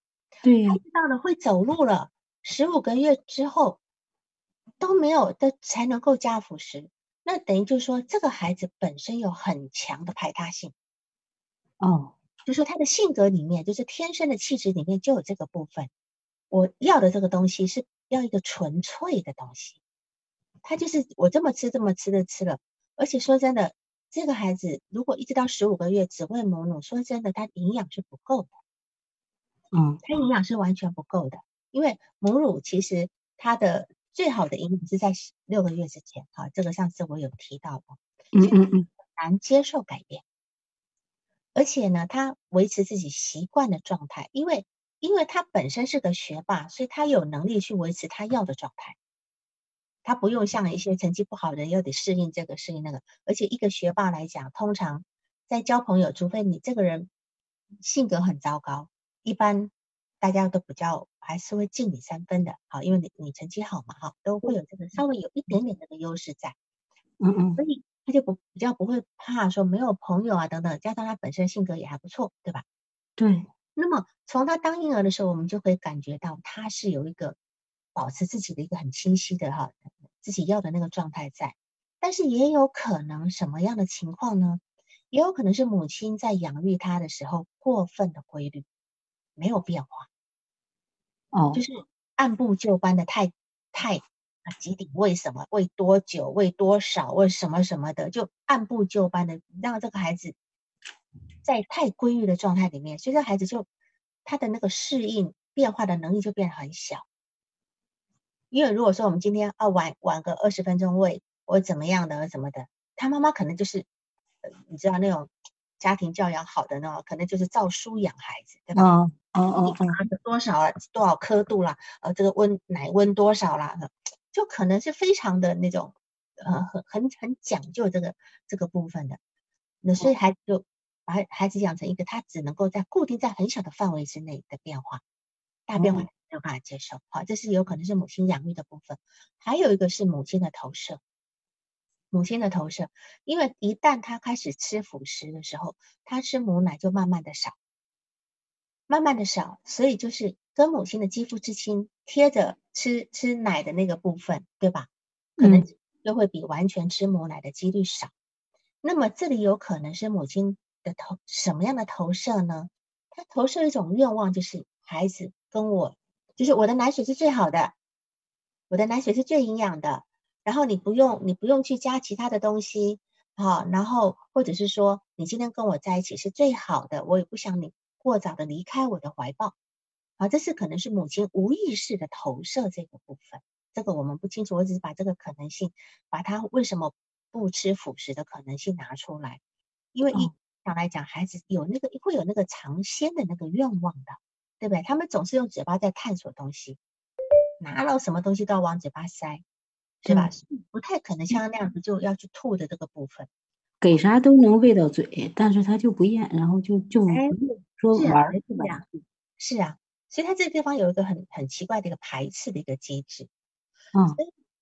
[SPEAKER 2] 对，
[SPEAKER 1] 他知道了会走路了，十五个月之后。都没有的才能够加辅食，那等于就是说这个孩子本身有很强的排他性，
[SPEAKER 2] 哦，
[SPEAKER 1] 就说他的性格里面，就是天生的气质里面就有这个部分。我要的这个东西是要一个纯粹的东西，他就是我这么吃这么吃的吃了，而且说真的，这个孩子如果一直到十五个月只喂母乳，说真的，他营养是不够的，
[SPEAKER 2] 嗯，
[SPEAKER 1] 他营养是完全不够的，因为母乳其实它的。最好的营养是在六个月之前，哈，这个上次我有提到过，
[SPEAKER 2] 嗯嗯嗯，
[SPEAKER 1] 难接受改变，而且呢，他维持自己习惯的状态，因为因为他本身是个学霸，所以他有能力去维持他要的状态，他不用像一些成绩不好的人，又得适应这个适应那个，而且一个学霸来讲，通常在交朋友，除非你这个人性格很糟糕，一般。大家都比较还是会敬你三分的，好，因为你你成绩好嘛，哈，都会有这个稍微有一点点这个优势在，
[SPEAKER 2] 嗯嗯，
[SPEAKER 1] 所以他就不比较不会怕说没有朋友啊等等，加上他本身性格也还不错，对吧？
[SPEAKER 2] 对。
[SPEAKER 1] 那么从他当婴儿的时候，我们就会感觉到他是有一个保持自己的一个很清晰的哈自己要的那个状态在，但是也有可能什么样的情况呢？也有可能是母亲在养育他的时候过分的规律，没有变化。
[SPEAKER 2] 哦，
[SPEAKER 1] 就是按部就班的，太太啊几点喂什么，喂多久，喂多少，喂什么什么的，就按部就班的让这个孩子在太规律的状态里面，所以这孩子就他的那个适应变化的能力就变得很小。因为如果说我们今天啊晚晚个二十分钟喂，或怎么样的什么的，他妈妈可能就是你知道那种家庭教养好的呢，可能就是照书养孩子，对吧？
[SPEAKER 2] 哦哦哦，
[SPEAKER 1] 多少啊？多少刻度啦？呃，这个温奶温多少啦？就可能是非常的那种，呃，很很很讲究这个这个部分的。那所以孩子就把孩子养成一个他只能够在固定在很小的范围之内的变化，大变化没有办法接受。好，这是有可能是母亲养育的部分。还有一个是母亲的投射，母亲的投射，因为一旦他开始吃辅食的时候，他吃母奶就慢慢的少。慢慢的少，所以就是跟母亲的肌肤之亲贴着吃吃奶的那个部分，对吧？可能就会比完全吃母奶的几率少。那么这里有可能是母亲的投什么样的投射呢？他投射一种愿望，就是孩子跟我，就是我的奶水是最好的，我的奶水是最营养的，然后你不用你不用去加其他的东西，好，然后或者是说你今天跟我在一起是最好的，我也不想你过早的离开我的怀抱，好，这是可能是母亲无意识的投射这个部分，这个我们不清楚，我只是把这个可能性，把他为什么。不吃辅食的可能性拿出来，因为一常来讲，孩子有那个会有那个尝鲜的那个愿望的，对不对？他们总是用嘴巴在探索东西，拿到什么东西都要往嘴巴塞，是吧？不太可能像那样子就要去吐的这个部分，
[SPEAKER 2] 给啥都能喂到嘴，但是他就不咽，然后就就说玩
[SPEAKER 1] 是吧，是啊，所以他这个地方有一个很很奇怪的一个排斥的一个机制，
[SPEAKER 2] 嗯。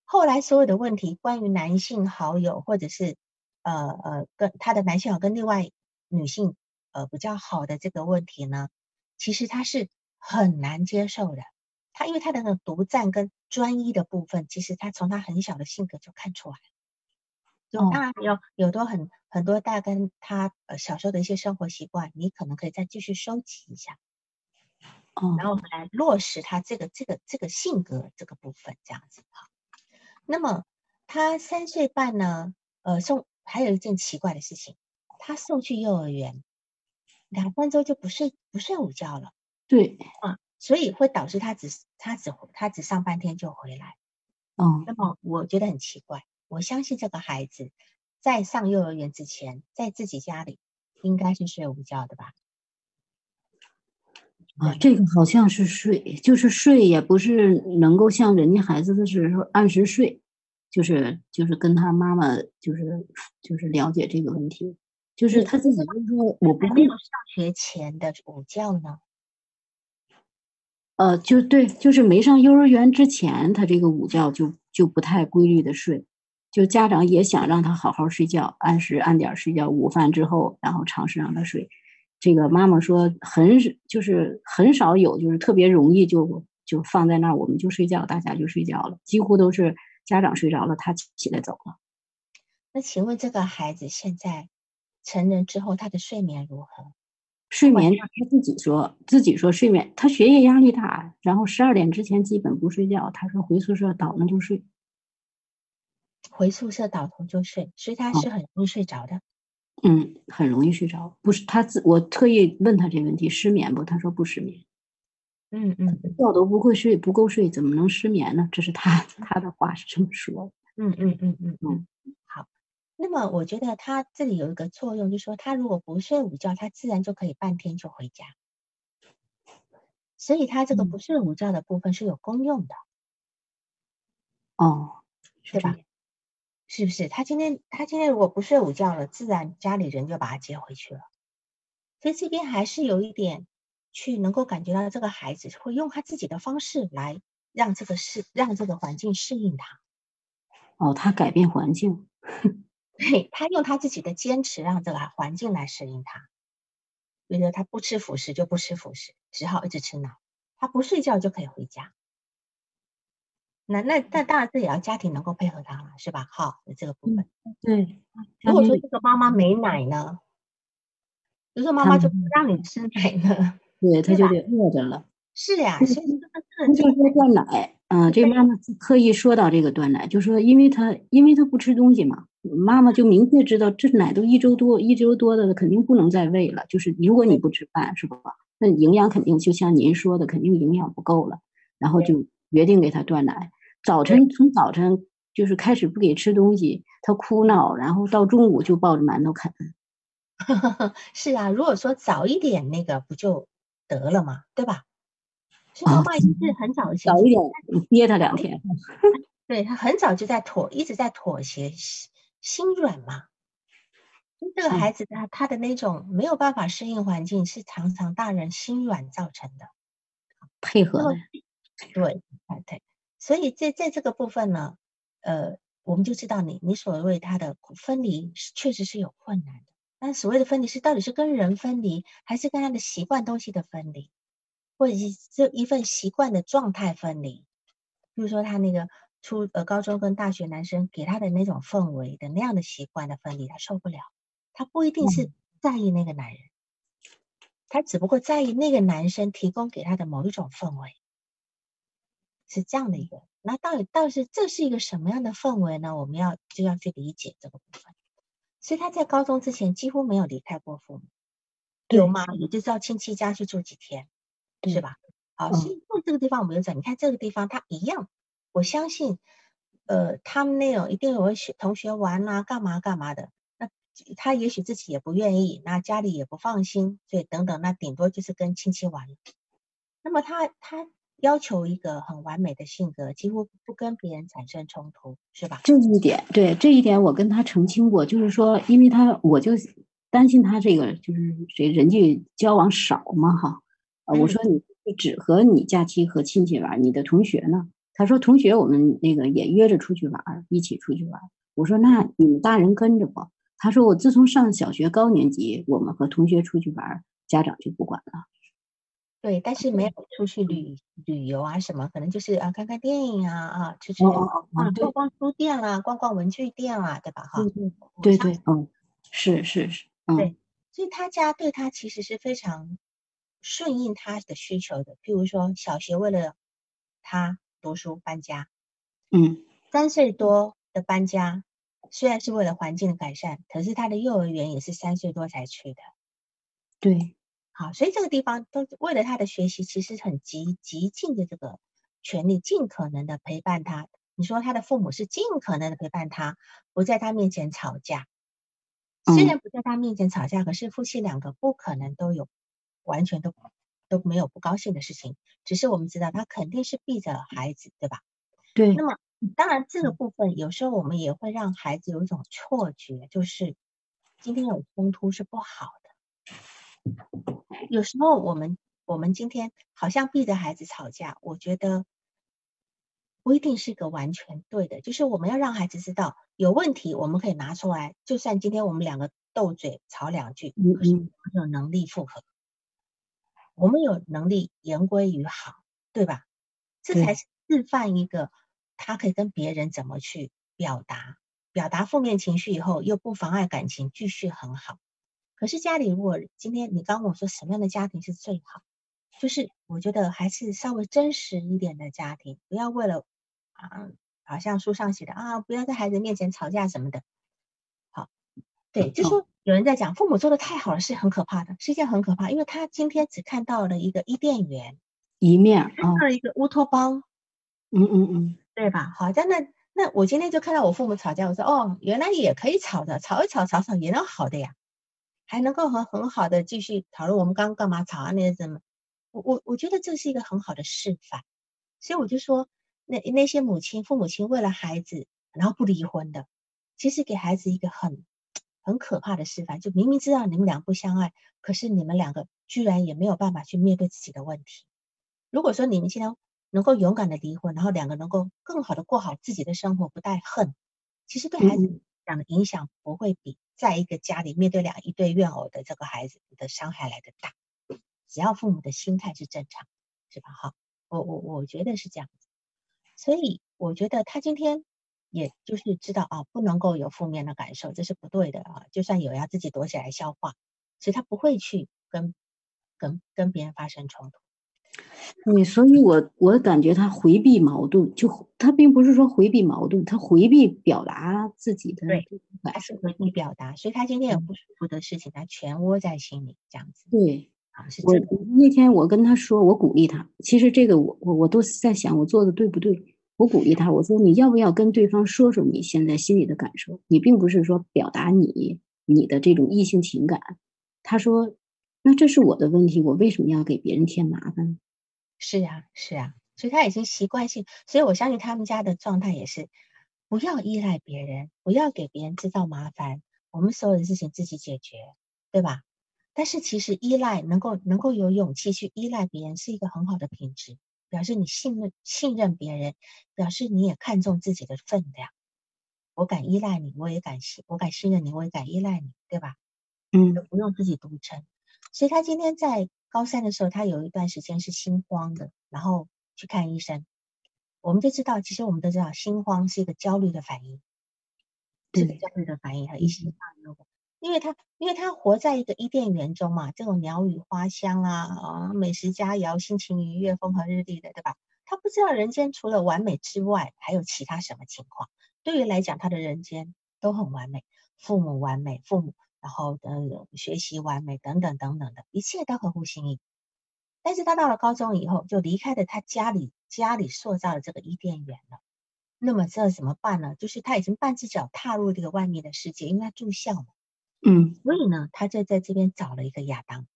[SPEAKER 1] 后来所有的问题，关于男性好友或者是呃呃跟他的男性好友跟另外女性呃比较好的这个问题呢，其实他是很难接受的。他因为他的那个独占跟专一的部分，其实他从他很小的性格就看出来了。就当然有有多很很多大跟他呃小时候的一些生活习惯，你可能可以再继续收集一下，
[SPEAKER 2] 哦，
[SPEAKER 1] 然后我们来落实他这个这个这个性格这个部分这样子哈。那么他三岁半呢？呃，送还有一件奇怪的事情，他送去幼儿园两三周就不睡不睡午觉了。
[SPEAKER 2] 对，
[SPEAKER 1] 啊，所以会导致他只他只他只上半天就回来。
[SPEAKER 2] 嗯，
[SPEAKER 1] 那么我觉得很奇怪，我相信这个孩子在上幼儿园之前，在自己家里应该是睡午觉的吧。
[SPEAKER 2] 啊，这个好像是睡，就是睡，也不是能够像人家孩子的时候按时睡，就是就是跟他妈妈就是就是了解这个问题，就是他自己就说我不
[SPEAKER 1] 没有上学前的午觉呢。
[SPEAKER 2] 呃，就对，就是没上幼儿园之前，他这个午觉就就不太规律的睡，就家长也想让他好好睡觉，按时按点睡觉，午饭之后，然后尝试让他睡。这个妈妈说很就是很少有，就是特别容易就就放在那儿，我们就睡觉，大家就睡觉了，几乎都是家长睡着了，他起来走了。
[SPEAKER 1] 那请问这个孩子现在成人之后，他的睡眠如何？
[SPEAKER 2] 睡眠他自己说自己说睡眠，他学业压力大，然后十二点之前基本不睡觉。他说回宿舍倒了就睡，
[SPEAKER 1] 回宿舍倒头就睡，所以他是很容易睡着的。
[SPEAKER 2] 嗯，很容易睡着。不是他自，我特意问他这个问题，失眠不？他说不失眠。
[SPEAKER 1] 嗯嗯，
[SPEAKER 2] 觉都不会睡，不够睡，怎么能失眠呢？这是他他的话是这么说。
[SPEAKER 1] 嗯嗯嗯嗯嗯。好，那么我觉得他这里有一个作用，就是说他如果不睡午觉，他自然就可以半天就回家。所以他这个不睡午觉的部分是有功用的。
[SPEAKER 2] 哦，
[SPEAKER 1] 是吧？是不是他今天他今天如果不睡午觉了，自然家里人就把他接回去了。所以这边还是有一点去能够感觉到这个孩子会用他自己的方式来让这个适让这个环境适应他。
[SPEAKER 2] 哦，他改变环境，
[SPEAKER 1] 对他用他自己的坚持让这个环境来适应他。比如说他不吃辅食就不吃辅食，只好一直吃奶。他不睡觉就可以回家。那那那当然，这也要家庭能够配合他了，是吧？好，这个部分。
[SPEAKER 2] 对。
[SPEAKER 1] 如果说这个妈妈没奶呢，比如说妈妈就不让你吃奶呢，
[SPEAKER 2] 对，他就得饿着了。
[SPEAKER 1] 是呀，所以这
[SPEAKER 2] 个就是说断奶。嗯，这个妈妈刻意说到这个断奶，就说因为他因为他不吃东西嘛，妈妈就明确知道这奶都一周多一周多的，肯定不能再喂了。就是如果你不吃饭，是吧？那营养肯定就像您说的，肯定营养不够了，然后就决定给他断奶。早晨从早晨就是开始不给吃东西，他哭闹，然后到中午就抱着馒头啃。
[SPEAKER 1] 是啊，如果说早一点那个不就得了嘛，对吧？妈妈一是很早
[SPEAKER 2] 早一点憋他两天。
[SPEAKER 1] 对他很早就在妥，一直在妥协，心软嘛。这个孩子他他的那种没有办法适应环境，是常常大人心软造成的。
[SPEAKER 2] 配合的。
[SPEAKER 1] 对，哎对。所以在在这个部分呢，呃，我们就知道你你所谓他的分离是确实是有困难的。但所谓的分离是到底是跟人分离，还是跟他的习惯东西的分离，或者是这一份习惯的状态分离？比如说他那个初呃高中跟大学男生给他的那种氛围的那样的习惯的分离，他受不了。他不一定是在意那个男人，他只不过在意那个男生提供给他的某一种氛围，是这样的一个。那到底到底是这是一个什么样的氛围呢？我们要就要去理解这个部分。所以他在高中之前几乎没有离开过父母，有吗？也就是到亲戚家去住几天，是吧？好，所以住这个地方我们就讲，你看这个地方他一样，我相信，呃，他们那种一定有学同学玩啊，干嘛干嘛的，那他也许自己也不愿意，那家里也不放心，所以等等，那顶多就是跟亲戚玩。那么他他。要求一个很完美的性格，几乎不跟别人产生冲突，是吧？
[SPEAKER 2] 这一点，对这一点，我跟他澄清过，就是说，因为他我就担心他这个就是谁人际交往少嘛，哈，啊，我说你只和你假期和亲戚玩，你的同学呢？他说同学我们那个也约着出去玩，一起出去玩。我说那你们大人跟着不？他说我自从上小学高年级，我们和同学出去玩，家长就不管了。
[SPEAKER 1] 对，但是没有出去旅旅游啊，什么可能就是啊，看看电影啊，啊，出去啊，逛逛书店啦，逛逛文具店啦，对吧？哈，
[SPEAKER 2] 对对，嗯，是是是，
[SPEAKER 1] 对，所以他家对他其实是非常顺应他的需求的。譬如说，小学为了他读书搬家，
[SPEAKER 2] 嗯，
[SPEAKER 1] 三岁多的搬家，虽然是为了环境的改善，可是他的幼儿园也是三岁多才去的，
[SPEAKER 2] 对。
[SPEAKER 1] 好，所以这个地方都为了他的学习，其实很极极尽的这个权利，尽可能的陪伴他。你说他的父母是尽可能的陪伴他，不在他面前吵架。虽然不在他面前吵架，可是夫妻两个不可能都有完全都都没有不高兴的事情。只是我们知道他肯定是避着孩子，对吧？
[SPEAKER 2] 对。
[SPEAKER 1] 那么当然这个部分有时候我们也会让孩子有一种错觉，就是今天有冲突是不好的。有时候我们我们今天好像逼着孩子吵架，我觉得不一定是个完全对的。就是我们要让孩子知道有问题，我们可以拿出来。就算今天我们两个斗嘴吵两句，可是我们有能力复合，我们有能力言归于好，对吧？这才是示范一个他可以跟别人怎么去表达，表达负面情绪以后又不妨碍感情继续很好。可是家里，如果今天你刚问我说什么样的家庭是最好，就是我觉得还是稍微真实一点的家庭，不要为了啊，好像书上写的啊，不要在孩子面前吵架什么的。好，对，就说有人在讲父母做的太好了，是很可怕的，是一件很可怕，因为他今天只看到了一个伊甸园
[SPEAKER 2] 一面，
[SPEAKER 1] 看到了一个乌托邦，
[SPEAKER 2] 嗯嗯嗯，
[SPEAKER 1] 对吧？好，在那那我今天就看到我父母吵架，我说哦，原来也可以吵的，吵一吵吵吵也能好的呀。还能够很很好的继续讨论我们刚刚干嘛吵啊那些什么，我我我觉得这是一个很好的示范，所以我就说那那些母亲父母亲为了孩子然后不离婚的，其实给孩子一个很很可怕的示范，就明明知道你们俩不相爱，可是你们两个居然也没有办法去面对自己的问题。如果说你们现在能够勇敢的离婚，然后两个能够更好的过好自己的生活，不带恨，其实对孩子讲的影响不会比。在一个家里面对两一对怨偶的这个孩子的伤害来的大，只要父母的心态是正常，是吧？哈，我我我觉得是这样子，所以我觉得他今天也就是知道啊，不能够有负面的感受，这是不对的啊。就算有，要自己躲起来消化，所以他不会去跟跟跟别人发生冲突。
[SPEAKER 2] 对，所以我我感觉他回避矛盾，就他并不是说回避矛盾，他回避表达自己的，
[SPEAKER 1] 对，他是回避表达，所以他今天有不舒服的事情，他全窝在心里，这样子。
[SPEAKER 2] 对，
[SPEAKER 1] 啊，是
[SPEAKER 2] 我那天我跟他说，我鼓励他，其实这个我我我都在想，我做的对不对？我鼓励他，我说你要不要跟对方说说你现在心里的感受？你并不是说表达你你的这种异性情感。他说，那这是我的问题，我为什么要给别人添麻烦？
[SPEAKER 1] 是啊，是啊，所以他已经习惯性，所以我相信他们家的状态也是，不要依赖别人，不要给别人制造麻烦，我们所有的事情自己解决，对吧？但是其实依赖能够能够有勇气去依赖别人，是一个很好的品质，表示你信任信任别人，表示你也看重自己的分量。我敢依赖你，我也敢信，我敢信任你，我也敢依赖你，对吧？
[SPEAKER 2] 嗯，
[SPEAKER 1] 不用自己独撑。所以他今天在。高三的时候，他有一段时间是心慌的，然后去看医生。我们就知道，其实我们都知道，心慌是一个焦虑的反应，是个焦虑的反应和一心上因为他因为他活在一个伊甸园中嘛，这种鸟语花香啊啊，美食佳肴，心情愉悦，风和日丽的，对吧？他不知道人间除了完美之外，还有其他什么情况。对于来讲，他的人间都很完美，父母完美，父母然后的学习完美等等等等的一切都合乎心意。但是他到了高中以后，就离开了他家里家里塑造的这个伊甸园了。那么这怎么办呢？就是他已经半只脚踏入这个外面的世界，因为他住校嘛。
[SPEAKER 2] 嗯，
[SPEAKER 1] 所以呢，他就在这边找了一个亚当。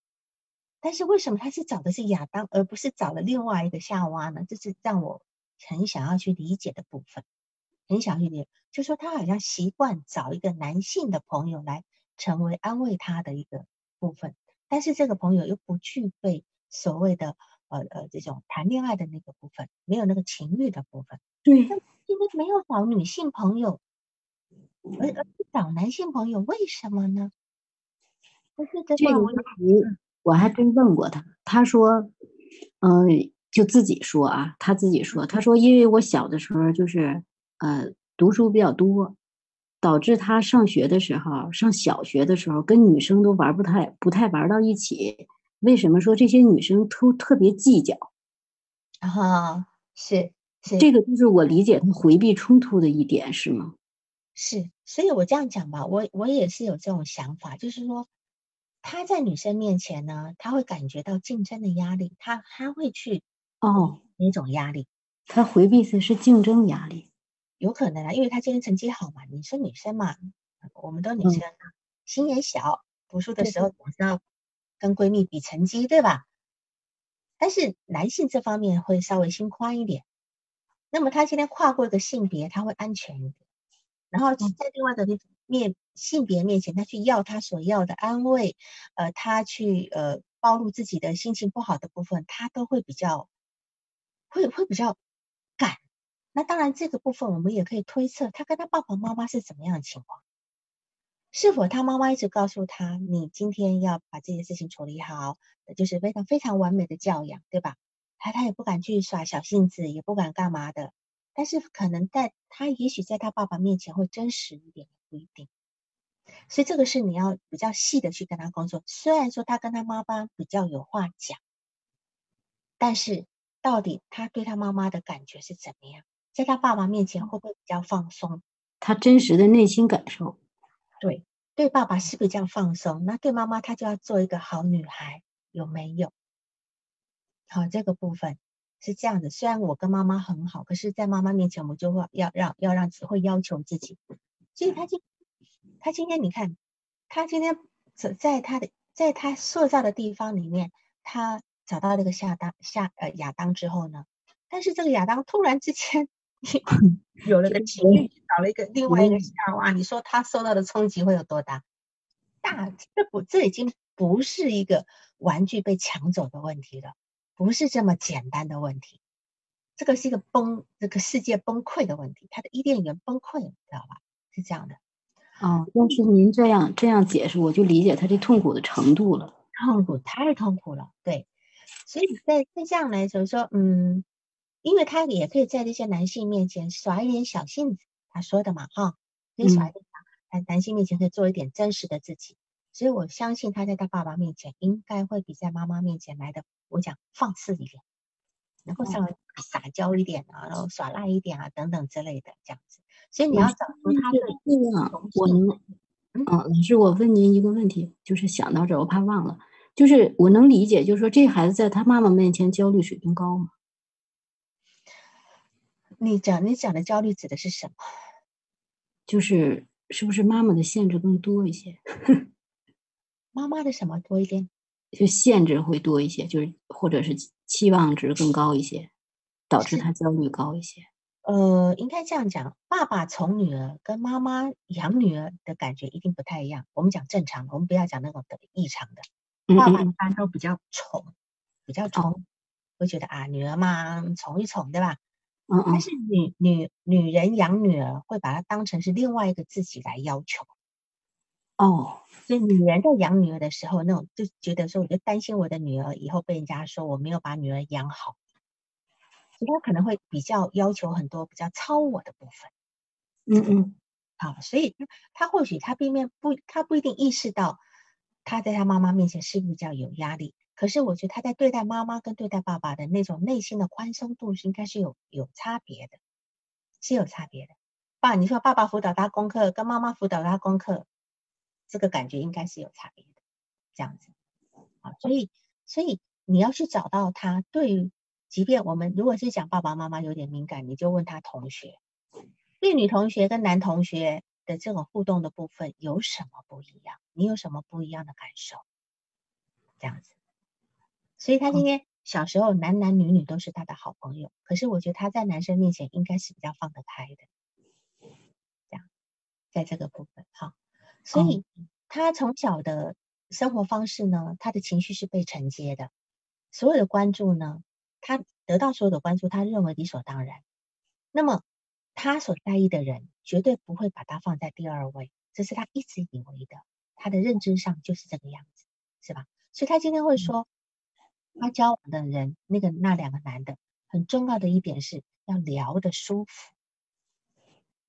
[SPEAKER 1] 但是为什么他是找的是亚当，而不是找了另外一个夏娃呢？这是让我很想要去理解的部分，很想去理解，就说他好像习惯找一个男性的朋友来成为安慰他的一个部分，但是这个朋友又不具备所谓的呃呃这种谈恋爱的那个部分，没有那个情欲的部分。
[SPEAKER 2] 对，
[SPEAKER 1] 因为没有找女性朋友。而而找男性朋友为什么呢？
[SPEAKER 2] 这个问题我还真问过他，他说，嗯，就自己说啊，他自己说，他说，因为我小的时候就是呃读书比较多，导致他上学的时候，上小学的时候跟女生都玩不太不太玩到一起。为什么说这些女生都特别计较？
[SPEAKER 1] 啊，是是，
[SPEAKER 2] 这个就是我理解他回避冲突的一点，是吗？
[SPEAKER 1] 是，所以我这样讲吧，我我也是有这种想法，就是说他在女生面前呢，他会感觉到竞争的压力，他他会去
[SPEAKER 2] 哦
[SPEAKER 1] 哪种压力，
[SPEAKER 2] 他回避的是竞争压力，
[SPEAKER 1] 有可能啊，因为他今天成绩好嘛，你是女生嘛，我们都女生，心也小，读书的时候总是要跟闺蜜比成绩，对吧？但是男性这方面会稍微心宽一点，那么他今天跨过一个性别，他会安全一点。然后在另外一个面性别面前，他去要他所要的安慰，呃，他去呃暴露自己的心情不好的部分，他都会比较会会比较敢。那当然，这个部分我们也可以推测，他跟他爸爸妈妈是怎么样的情况？是否他妈妈一直告诉他，你今天要把这件事情处理好，就是非常非常完美的教养，对吧？他他也不敢去耍小性子，也不敢干嘛的。但是可能在他也许在他爸爸面前会真实一点，不一定。所以这个是你要比较细的去跟他工作。虽然说他跟他妈妈比较有话讲，但是到底他对他妈妈的感觉是怎么样？在他爸爸面前会不会比较放松？
[SPEAKER 2] 他真实的内心感受，
[SPEAKER 1] 对，对爸爸是比较放松。那对妈妈，他就要做一个好女孩，有没有？好，这个部分。是这样的，虽然我跟妈妈很好，可是，在妈妈面前，我们就会要让要让会要求自己。所以，他今他今天，你看，他今天在在他的在他塑造的地方里面，他找到那个夏当夏呃亚当之后呢，但是这个亚当突然之间 有了个情侣，找了一个另外一个夏娃，你说他受到的冲击会有多大？大，这不这已经不是一个玩具被抢走的问题了。不是这么简单的问题，这个是一个崩，这个世界崩溃的问题，他的伊甸园崩溃了，知道吧？是这样的。
[SPEAKER 2] 哦，要是您这样这样解释，我就理解他这痛苦的程度了。
[SPEAKER 1] 痛苦，太痛苦了。对，所以在在这样来说，说嗯，因为他也可以在那些男性面前耍一点小性子，他说的嘛，哈，可以耍一点，在男性面前可以做一点真实的自己。所以我相信他在他爸爸面前应该会比在妈妈面前来的，我讲放肆一点，能够稍微撒娇一点啊，然后耍赖一点啊，等等之类的这样子。所以你要找出他的
[SPEAKER 2] 这样，我能，嗯，老师，我问您一个问题，就是想到这，我怕忘了，就是我能理解，就是说这孩子在他妈妈面前焦虑水平高吗？
[SPEAKER 1] 你讲你讲的焦虑指的是什么？
[SPEAKER 2] 就是是不是妈妈的限制更多一些？
[SPEAKER 1] 妈妈的什么多一点？
[SPEAKER 2] 就限制会多一些，就是或者是期望值更高一些，导致他焦虑高一些。
[SPEAKER 1] 呃，应该这样讲，爸爸宠女儿跟妈妈养女儿的感觉一定不太一样。我们讲正常的，我们不要讲那种的异常的。爸爸一般都比较宠，比较宠，会觉得啊，女儿嘛，宠一宠，对吧？
[SPEAKER 2] 嗯嗯。
[SPEAKER 1] 但是女女女人养女儿会把她当成是另外一个自己来要求。
[SPEAKER 2] 哦。
[SPEAKER 1] 所以女人在养女儿的时候，那种就觉得说，我就担心我的女儿以后被人家说我没有把女儿养好，所以她可能会比较要求很多比较超我的部分。
[SPEAKER 2] 嗯嗯，
[SPEAKER 1] 好，所以她或许她并面不，她不一定意识到她在她妈妈面前是比较有压力。可是我觉得他在对待妈妈跟对待爸爸的那种内心的宽松度是应该是有有差别的，是有差别的。爸，你说爸爸辅导他功课跟妈妈辅导他功课，这个感觉应该是有差别的，这样子。啊，所以所以你要去找到他对于，即便我们如果是讲爸爸妈妈有点敏感，你就问他同学，对女同学跟男同学的这种互动的部分有什么不一样？你有什么不一样的感受？这样子。所以他今天小时候男男女女都是他的好朋友，可是我觉得他在男生面前应该是比较放得开的，这样，在这个部分哈，所以他从小的生活方式呢，他的情绪是被承接的，所有的关注呢，他得到所有的关注，他认为理所当然，那么他所在意的人绝对不会把他放在第二位，这是他一直以为的，他的认知上就是这个样子，是吧？所以他今天会说。他交往的人，那个那两个男的，很重要的一点是要聊得舒服，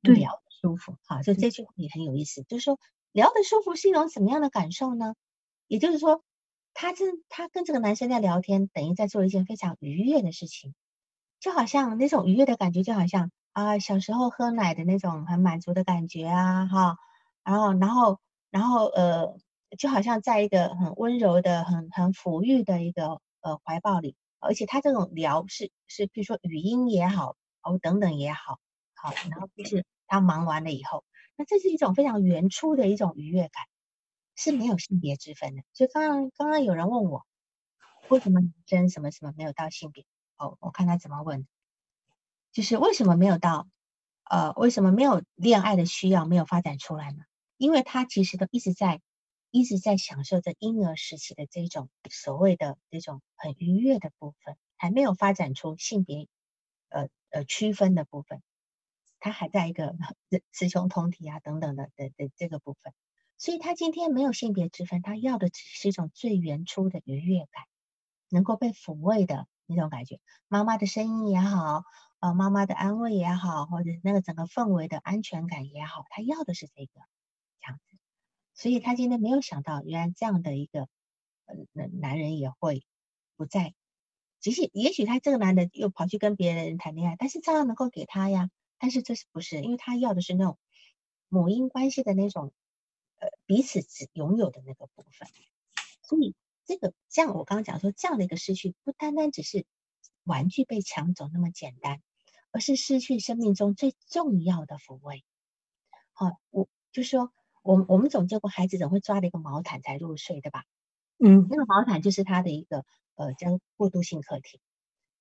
[SPEAKER 1] 聊得舒服。好，就这句话也很有意思，就是说聊得舒服是一种什么样的感受呢？也就是说，他这他跟这个男生在聊天，等于在做一件非常愉悦的事情，就好像那种愉悦的感觉，就好像啊小时候喝奶的那种很满足的感觉啊，哈，然后然后然后呃，就好像在一个很温柔的、很很抚育的一个。呃，怀抱里，而且他这种聊是是，比如说语音也好，哦等等也好，好，然后就 是他忙完了以后，那这是一种非常原初的一种愉悦感，是没有性别之分的。所以刚刚刚刚有人问我，为什么女生什么什么没有到性别？哦，我看他怎么问，就是为什么没有到，呃，为什么没有恋爱的需要没有发展出来呢？因为他其实都一直在。一直在享受着婴儿时期的这种所谓的这种很愉悦的部分，还没有发展出性别呃呃区分的部分，他还在一个雌雄同体啊等等的的的这个部分，所以他今天没有性别之分，他要的只是一种最原初的愉悦感，能够被抚慰的那种感觉，妈妈的声音也好，呃妈妈的安慰也好，或者那个整个氛围的安全感也好，他要的是这个。所以他今天没有想到，原来这样的一个呃男男人也会不在。即使也许他这个男的又跑去跟别人谈恋爱，但是照样能够给他呀。但是这是不是？因为他要的是那种母婴关系的那种呃彼此只拥有的那个部分。所以这个这样，我刚刚讲说这样的一个失去，不单单只是玩具被抢走那么简单，而是失去生命中最重要的抚慰。好，我就说。我我们总见过孩子总会抓了一个毛毯才入睡，对吧？
[SPEAKER 2] 嗯，
[SPEAKER 1] 那个毛毯就是他的一个呃叫过渡性客体。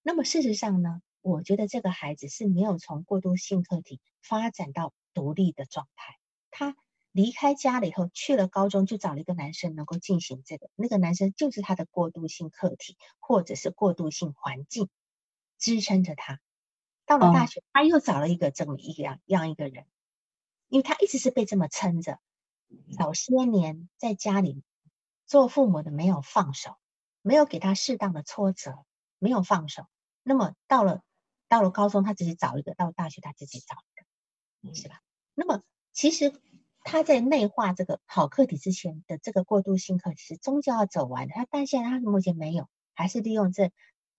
[SPEAKER 1] 那么事实上呢，我觉得这个孩子是没有从过渡性客体发展到独立的状态。他离开家了以后，去了高中就找了一个男生能够进行这个，那个男生就是他的过渡性客体或者是过渡性环境支撑着他。到了大学，他又找了一个这么一样样一个人，因为他一直是被这么撑着。早些年在家里做父母的没有放手，没有给他适当的挫折，没有放手。那么到了到了高中，他自己找一个；到大学，他自己找一个，是吧？那么其实他在内化这个好课题之前的这个过渡性课题是终究要走完的。他但现在他目前没有，还是利用这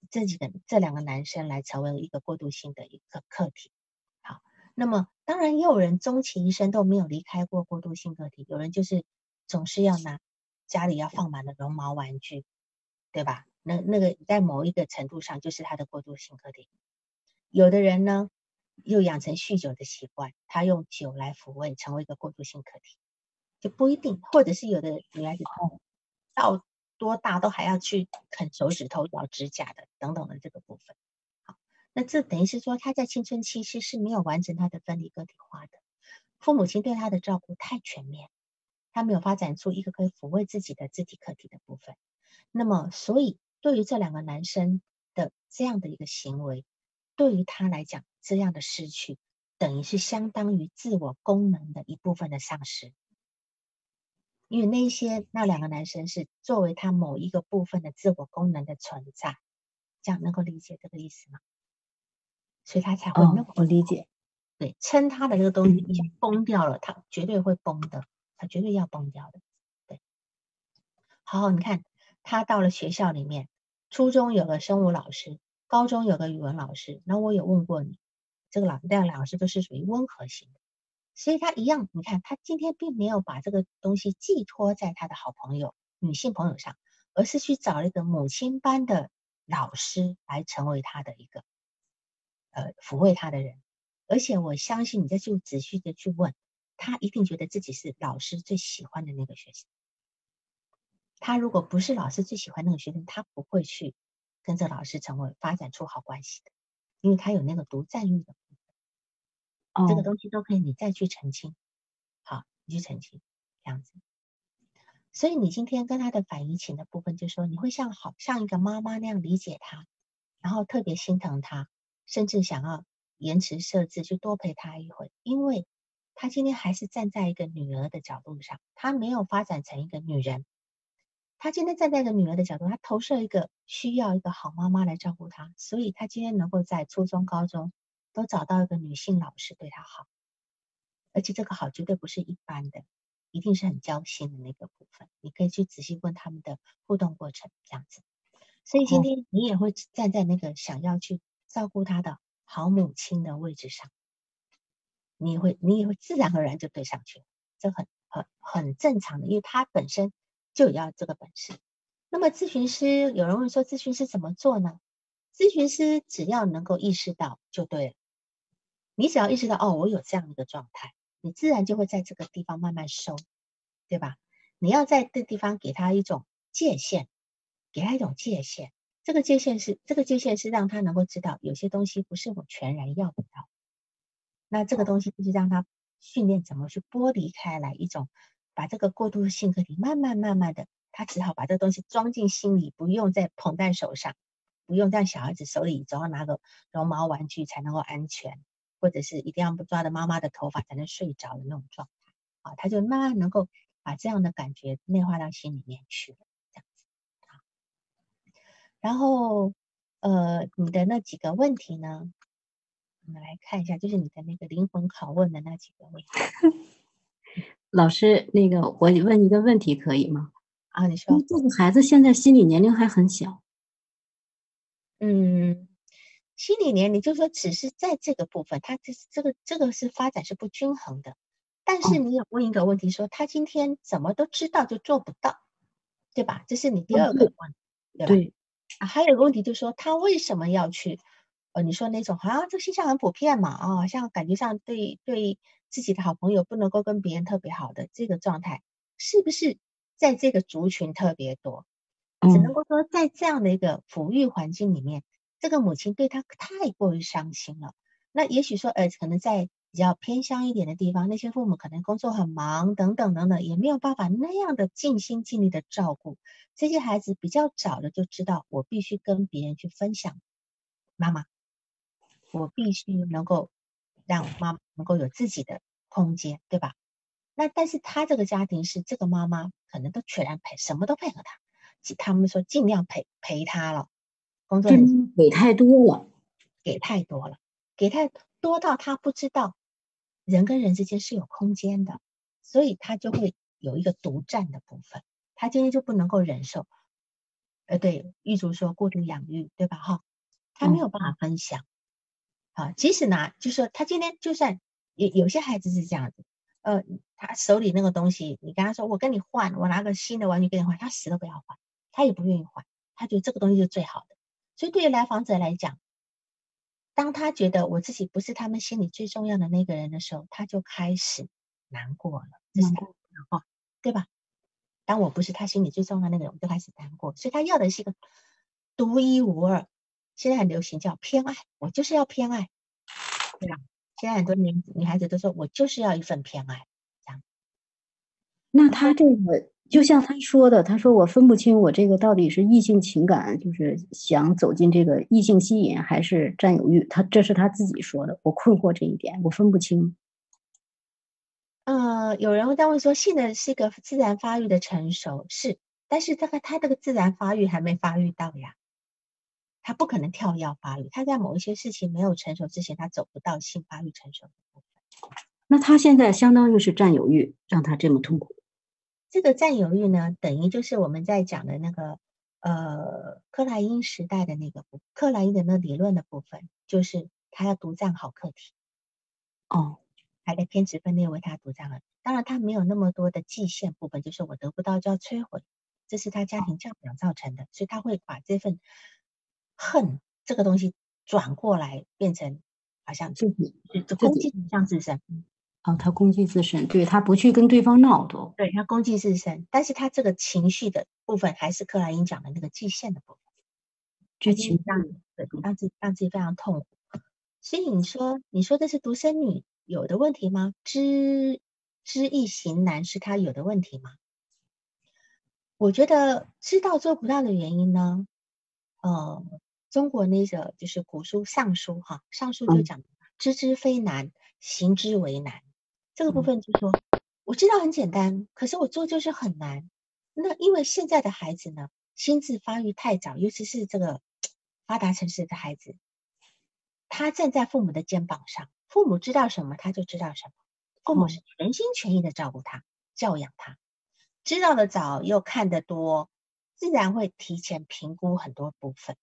[SPEAKER 1] 这几个这两个男生来成为一个过渡性的一个课题。那么。当然，也有人终其一生都没有离开过过渡性个体。有人就是总是要拿家里要放满了绒毛玩具，对吧？那那个在某一个程度上就是他的过渡性个体。有的人呢，又养成酗酒的习惯，他用酒来抚慰，成为一个过渡性个体，就不一定。或者是有的女孩子到多大都还要去啃手指头、咬指甲的等等的这个部分。那这等于是说，他在青春期其实是没有完成他的分离个体化的，父母亲对他的照顾太全面，他没有发展出一个可以抚慰自己的肢体客体的部分。那么，所以对于这两个男生的这样的一个行为，对于他来讲，这样的失去等于是相当于自我功能的一部分的丧失，因为那些那两个男生是作为他某一个部分的自我功能的存在，这样能够理解这个意思吗？所以他才会那么
[SPEAKER 2] 我理解。
[SPEAKER 1] 对，撑他的这个东西已经崩掉了，他绝对会崩的，他绝对要崩掉的。对，好，你看他到了学校里面，初中有个生物老师，高中有个语文老师。那我有问过你，这个老这两老师都是属于温和型的，所以他一样，你看他今天并没有把这个东西寄托在他的好朋友、女性朋友上，而是去找了一个母亲般的老师来成为他的一个呃抚慰他的人。而且我相信，你再去仔细的去问他，一定觉得自己是老师最喜欢的那个学生。他如果不是老师最喜欢那个学生，他不会去跟着老师成为发展出好关系的，因为他有那个独占欲的部分。这个东西都可以，你再去澄清。好，你去澄清这样子。所以你今天跟他的反移情的部分，就说你会像好像一个妈妈那样理解他，然后特别心疼他，甚至想要。延迟设置，就多陪他一会，因为他今天还是站在一个女儿的角度上，他没有发展成一个女人。他今天站在一个女儿的角度，他投射一个需要一个好妈妈来照顾他，所以他今天能够在初中、高中都找到一个女性老师对他好，而且这个好绝对不是一般的，一定是很交心的那个部分。你可以去仔细问他们的互动过程，这样子。所以今天你也会站在那个想要去照顾他的。好母亲的位置上，你会你也会自然而然就对上去了，这很很很正常的，因为他本身就要这个本事。那么咨询师有人问说，咨询师怎么做呢？咨询师只要能够意识到就对了，你只要意识到哦，我有这样一个状态，你自然就会在这个地方慢慢收，对吧？你要在这地方给他一种界限，给他一种界限。这个界限是，这个界限是让他能够知道，有些东西不是我全然要不到。那这个东西就是让他训练怎么去剥离开来，一种把这个过度性格体慢慢慢慢的，他只好把这个东西装进心里，不用再捧在手上，不用在小孩子手里总要拿个绒毛玩具才能够安全，或者是一定要抓着妈妈的头发才能睡着的那种状态啊，他就慢慢能够把这样的感觉内化到心里面去了。然后，呃，你的那几个问题呢？我们来看一下，就是你的那个灵魂拷问的那几个问题。
[SPEAKER 2] 老师，那个我问一个问题可以吗？
[SPEAKER 1] 啊，你说。
[SPEAKER 2] 这个孩子现在心理年龄还很小。
[SPEAKER 1] 嗯，心理年龄就是说，只是在这个部分，他这这个这个是发展是不均衡的。但是你有问一个问题，说他今天怎么都知道就做不到，对吧？这是你第二个问，对吧？对。啊，还有个问题就是说，他为什么要去？呃，你说那种好像这现象很普遍嘛，啊，像感觉上对对自己的好朋友不能够跟别人特别好的这个状态，是不是在这个族群特别多？只能够说在这样的一个抚育环境里面，这个母亲对他太过于伤心了。那也许说，呃，可能在。比较偏乡一点的地方，那些父母可能工作很忙，等等等等，也没有办法那样的尽心尽力的照顾这些孩子。比较早的就知道，我必须跟别人去分享妈妈，我必须能够让妈妈能够有自己的空间，对吧？那但是他这个家庭是这个妈妈可能都全然配，什么都配合他，他们说尽量陪陪他了，工作
[SPEAKER 2] 给太多了，
[SPEAKER 1] 给太多了，给太多到他不知道。人跟人之间是有空间的，所以他就会有一个独占的部分，他今天就不能够忍受。呃，对，玉竹说过度养育，对吧？哈，他没有办法分享。啊，即使拿，就说他今天就算有有些孩子是这样子，呃，他手里那个东西，你跟他说我跟你换，我拿个新的玩具跟你换，他死都不要换，他也不愿意换，他觉得这个东西是最好的。所以对于来访者来讲，当他觉得我自己不是他们心里最重要的那个人的时候，他就开始难过了。这是他的话，对吧？当我不是他心里最重要的那个人，我就开始难过。所以他要的是一个独一无二。现在很流行叫偏爱，我就是要偏爱，对吧？现在很多女女孩子都说我就是要一份偏爱，这样。
[SPEAKER 2] 那他这个。就像他说的，他说我分不清我这个到底是异性情感，就是想走进这个异性吸引，还是占有欲。他这是他自己说的，我困惑这一点，我分不清。
[SPEAKER 1] 呃，有人会在问说，性的是一个自然发育的成熟，是，但是这个他这个自然发育还没发育到呀，他不可能跳跃发育，他在某一些事情没有成熟之前，他走不到性发育成熟的部分。
[SPEAKER 2] 那他现在相当于是占有欲，让他这么痛苦。
[SPEAKER 1] 这个占有欲呢，等于就是我们在讲的那个呃克莱因时代的那个克莱因的那理论的部分，就是他要独占好课题。
[SPEAKER 2] 哦，
[SPEAKER 1] 还在偏执分裂为他独占了。当然，他没有那么多的界限部分，就是我得不到就要摧毁，这是他家庭教养造成的，所以他会把这份。恨这个东西转过来变成好像
[SPEAKER 2] 自己
[SPEAKER 1] 就攻击像自身，
[SPEAKER 2] 哦，他攻击自身，对他不去跟对方闹都，
[SPEAKER 1] 对他攻击自身，但是他这个情绪的部分还是克莱因讲的那个界限的部分，
[SPEAKER 2] 就情
[SPEAKER 1] 让对让自己让自己非常痛苦。所以你说你说的是独生女有的问题吗？知知易行难是他有的问题吗？我觉得知道做不到的原因呢，呃。中国那个就是古书《尚书》哈，《尚书》就讲知之非难，行之为难。这个部分就说，我知道很简单，可是我做就是很难。那因为现在的孩子呢，心智发育太早，尤其是这个发达城市的孩子，他站在父母的肩膀上，父母知道什么他就知道什么，父母是全心全意的照顾他、教养他，知道的早又看得多，自然会提前评估很多部分。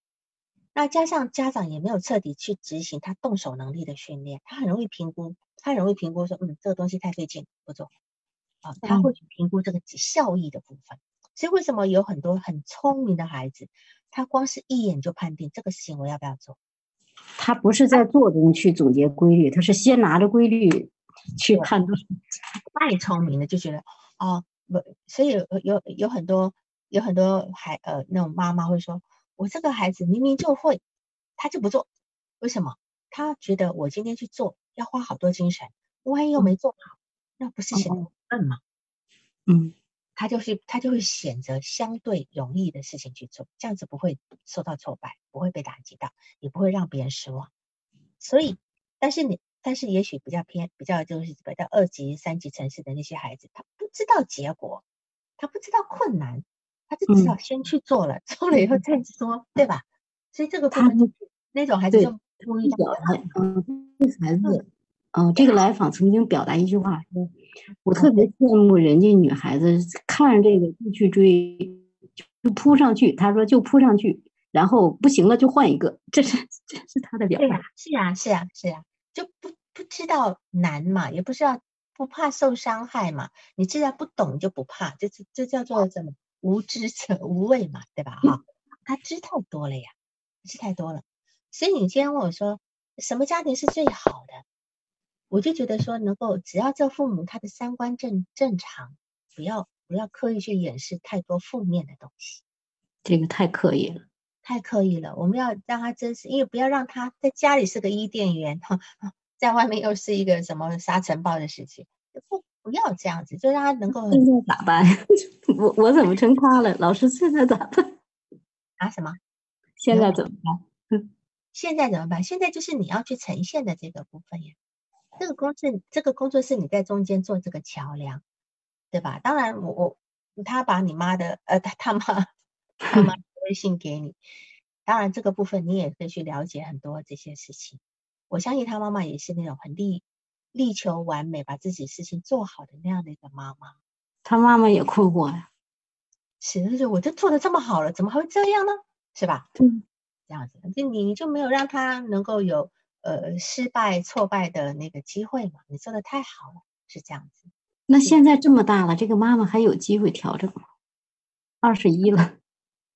[SPEAKER 1] 那加上家长也没有彻底去执行他动手能力的训练，他很容易评估，他很容易评估说，嗯，这个东西太费劲，不做。啊，他会去评估这个效益的部分。所以为什么有很多很聪明的孩子，他光是一眼就判定这个事情我要不要做？
[SPEAKER 2] 他不是在做中去总结规律，他是先拿着规律去判断。
[SPEAKER 1] 太聪明了，就觉得哦，不，所以有有有很多有很多孩呃那种妈妈会说。我这个孩子明明就会，他就不做，为什么？他觉得我今天去做要花好多精神，万一又没做好，那不是显得笨吗？
[SPEAKER 2] 嗯，
[SPEAKER 1] 他就是他就会选择相对容易的事情去做，这样子不会受到挫败，不会被打击到，也不会让别人失望。所以，但是你，但是也许比较偏，比较就是比较二级、三级城市的那些孩子，他不知道结果，他不知道困难。他就至少先去做了，做了以后再说，对吧？所以这个他那种孩子就不一样。
[SPEAKER 2] 嗯，这孩子，嗯，这个来访曾经表达一句话说：“我特别羡慕人家女孩子看着这个就去追，就扑上去。”他说：“就扑上去，然后不行了就换一个。”这是这是他的表达。
[SPEAKER 1] 是啊，是啊，是啊，就不不知道难嘛，也不知道不怕受伤害嘛。你既然不懂就不怕，这是这叫做什么？无知者无畏嘛，对吧？哈，他知太多了呀，知太多了。所以你今天问我说，什么家庭是最好的？我就觉得说，能够只要这父母他的三观正正常，不要不要刻意去掩饰太多负面的东西。
[SPEAKER 2] 这个太刻意了，
[SPEAKER 1] 太刻意了。我们要让他真实，因为不要让他在家里是个伊甸园，哈，在外面又是一个什么沙尘暴的事情。不。不要这样子，就让他能够
[SPEAKER 2] 现在咋办？我我怎么成他了？老师现在咋办？
[SPEAKER 1] 啊什么？
[SPEAKER 2] 现在怎么办？
[SPEAKER 1] 现在怎么办？现在就是你要去呈现的这个部分呀。这个工作这个工作是你在中间做这个桥梁，对吧？当然，我我他把你妈的呃他他妈他妈微信给你，当然这个部分你也可以去了解很多这些事情。我相信他妈妈也是那种很利。力求完美，把自己事情做好的那样的一个妈妈，
[SPEAKER 2] 他妈妈也困惑呀。
[SPEAKER 1] 是，就是我都做的这么好了，怎么还会这样呢？是吧？
[SPEAKER 2] 嗯，
[SPEAKER 1] 这样子，就你就没有让他能够有呃失败挫败的那个机会嘛？你做的太好了，是这样子。
[SPEAKER 2] 那现在这么大了，这个妈妈还有机会调整吗？二十一了，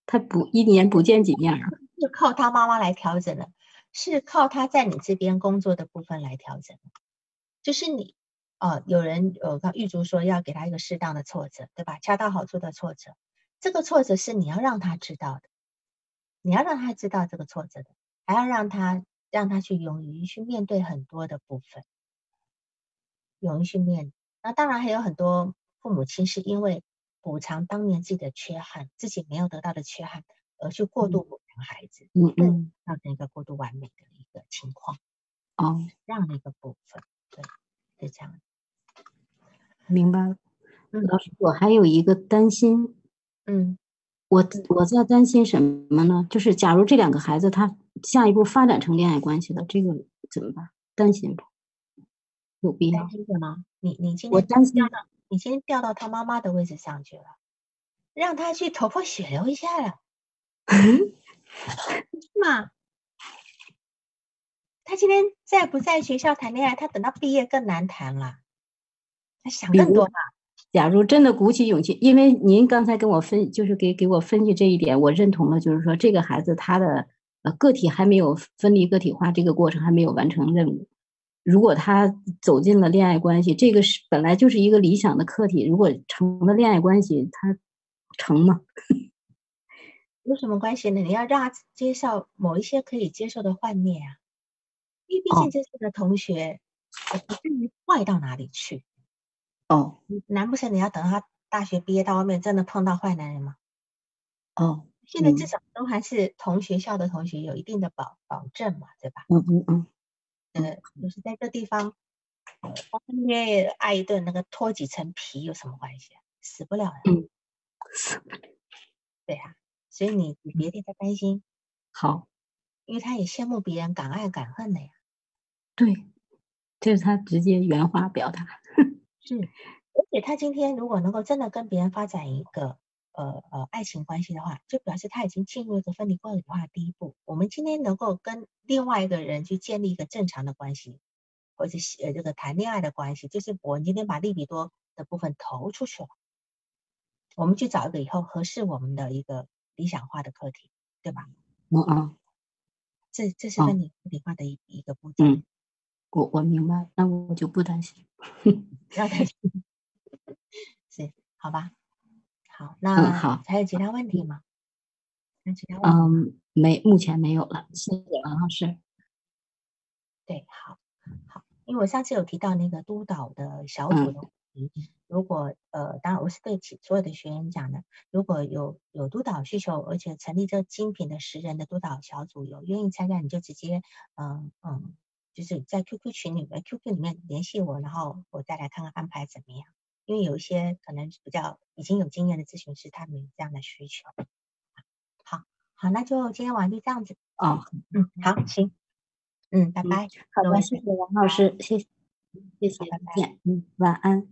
[SPEAKER 2] 他不一年不见几面啊？
[SPEAKER 1] 就靠他妈妈来调整了，是靠他在你这边工作的部分来调整。就是你，呃，有人呃，刚玉竹说要给他一个适当的挫折，对吧？恰到好处的挫折，这个挫折是你要让他知道的，你要让他知道这个挫折的，还要让他让他去勇于去面对很多的部分，勇于去面。那当然还有很多父母亲是因为补偿当年自己的缺憾，自己没有得到的缺憾，而去过度补偿孩子，
[SPEAKER 2] 嗯嗯，
[SPEAKER 1] 造成一个过度完美的一个情况，
[SPEAKER 2] 哦，
[SPEAKER 1] 这样的一个部分。对，就这样。
[SPEAKER 2] 明白了。老师，我还有一个担心。
[SPEAKER 1] 嗯，
[SPEAKER 2] 我我在担心什么呢？就是假如这两个孩子他下一步发展成恋爱关系了，这个怎么办？担心不？有必要？
[SPEAKER 1] 担心什么？你你今天
[SPEAKER 2] 我担心
[SPEAKER 1] 你先调到他妈妈的位置上去了，让他去头破血流一下了，是吗？他今天在不在学校谈恋爱？他等到毕业更难谈了，他想更多了。
[SPEAKER 2] 假如真的鼓起勇气，因为您刚才跟我分，就是给给我分析这一点，我认同了，就是说这个孩子他的呃个体还没有分离个体化这个过程还没有完成任务。如果他走进了恋爱关系，这个是本来就是一个理想的课题，如果成了恋爱关系，他成吗？
[SPEAKER 1] 有什么关系呢？你要让他接受某一些可以接受的幻灭啊，因为毕
[SPEAKER 2] 哦
[SPEAKER 1] 竟这是个同学，也不至于坏到哪里去。
[SPEAKER 2] 哦
[SPEAKER 1] 难不成你要等他大学毕业到外面真的碰到坏男人吗？
[SPEAKER 2] 哦，
[SPEAKER 1] 现在至
[SPEAKER 2] 嗯
[SPEAKER 1] 少都还是同学校的同学，有一定的保保证嘛，对吧？
[SPEAKER 2] 嗯嗯嗯，
[SPEAKER 1] 呃，就是在这地方，呃，荒虐爱一顿，那个脱几层皮有什么关系啊？死不了的。
[SPEAKER 2] 嗯
[SPEAKER 1] 对呀、所以你你别替他担心，
[SPEAKER 2] 好，
[SPEAKER 1] 因为他也羡慕别人敢爱敢恨的呀。
[SPEAKER 2] 对，这是他直接原话表达。
[SPEAKER 1] 是，而且他今天如果能够真的跟别人发展一个呃呃爱情关系的话，就表示他已经进入一个分离个体化的第一步。我们今天能够跟另外一个人去建立一个正常的关系，或者是呃这个谈恋爱的关系，就是我们今天把利比多的部分投出去了，我们去找一个以后合适我们的一个理想化的课题，对吧？
[SPEAKER 2] 嗯嗯，
[SPEAKER 1] 这这是
[SPEAKER 2] 哦
[SPEAKER 1] 分离个体化的一一个步骤。
[SPEAKER 2] 嗯我我明白，那我就不担心。
[SPEAKER 1] 不要担心，是好吧？好，那
[SPEAKER 2] 好
[SPEAKER 1] 还有其他问题吗？还有其他问题？
[SPEAKER 2] 嗯，没，目前没有了，谢谢王老师。
[SPEAKER 1] 对，好，好，因为我上次有提到那个督导的小组
[SPEAKER 2] 嗯
[SPEAKER 1] 的问题，如果呃，当然我是对其所有的学员讲的，如果有有督导需求，而且成立这精品的十人的督导小组，有愿意参加，你就直接嗯嗯，就是在 QQ 群里面 QQ 里面联系我，然后我再来看看安排怎么样。因为有一些可能比较已经有经验的咨询师，他们有这样的需求。好，好，那就今天晚上就这样子。
[SPEAKER 2] 哦，
[SPEAKER 1] 嗯，好，行，嗯，拜
[SPEAKER 2] 嗯
[SPEAKER 1] 拜，
[SPEAKER 2] 好的，谢谢王老师，谢谢，谢谢，
[SPEAKER 1] 拜拜
[SPEAKER 2] 再见，嗯，晚安。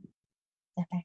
[SPEAKER 1] 拜拜。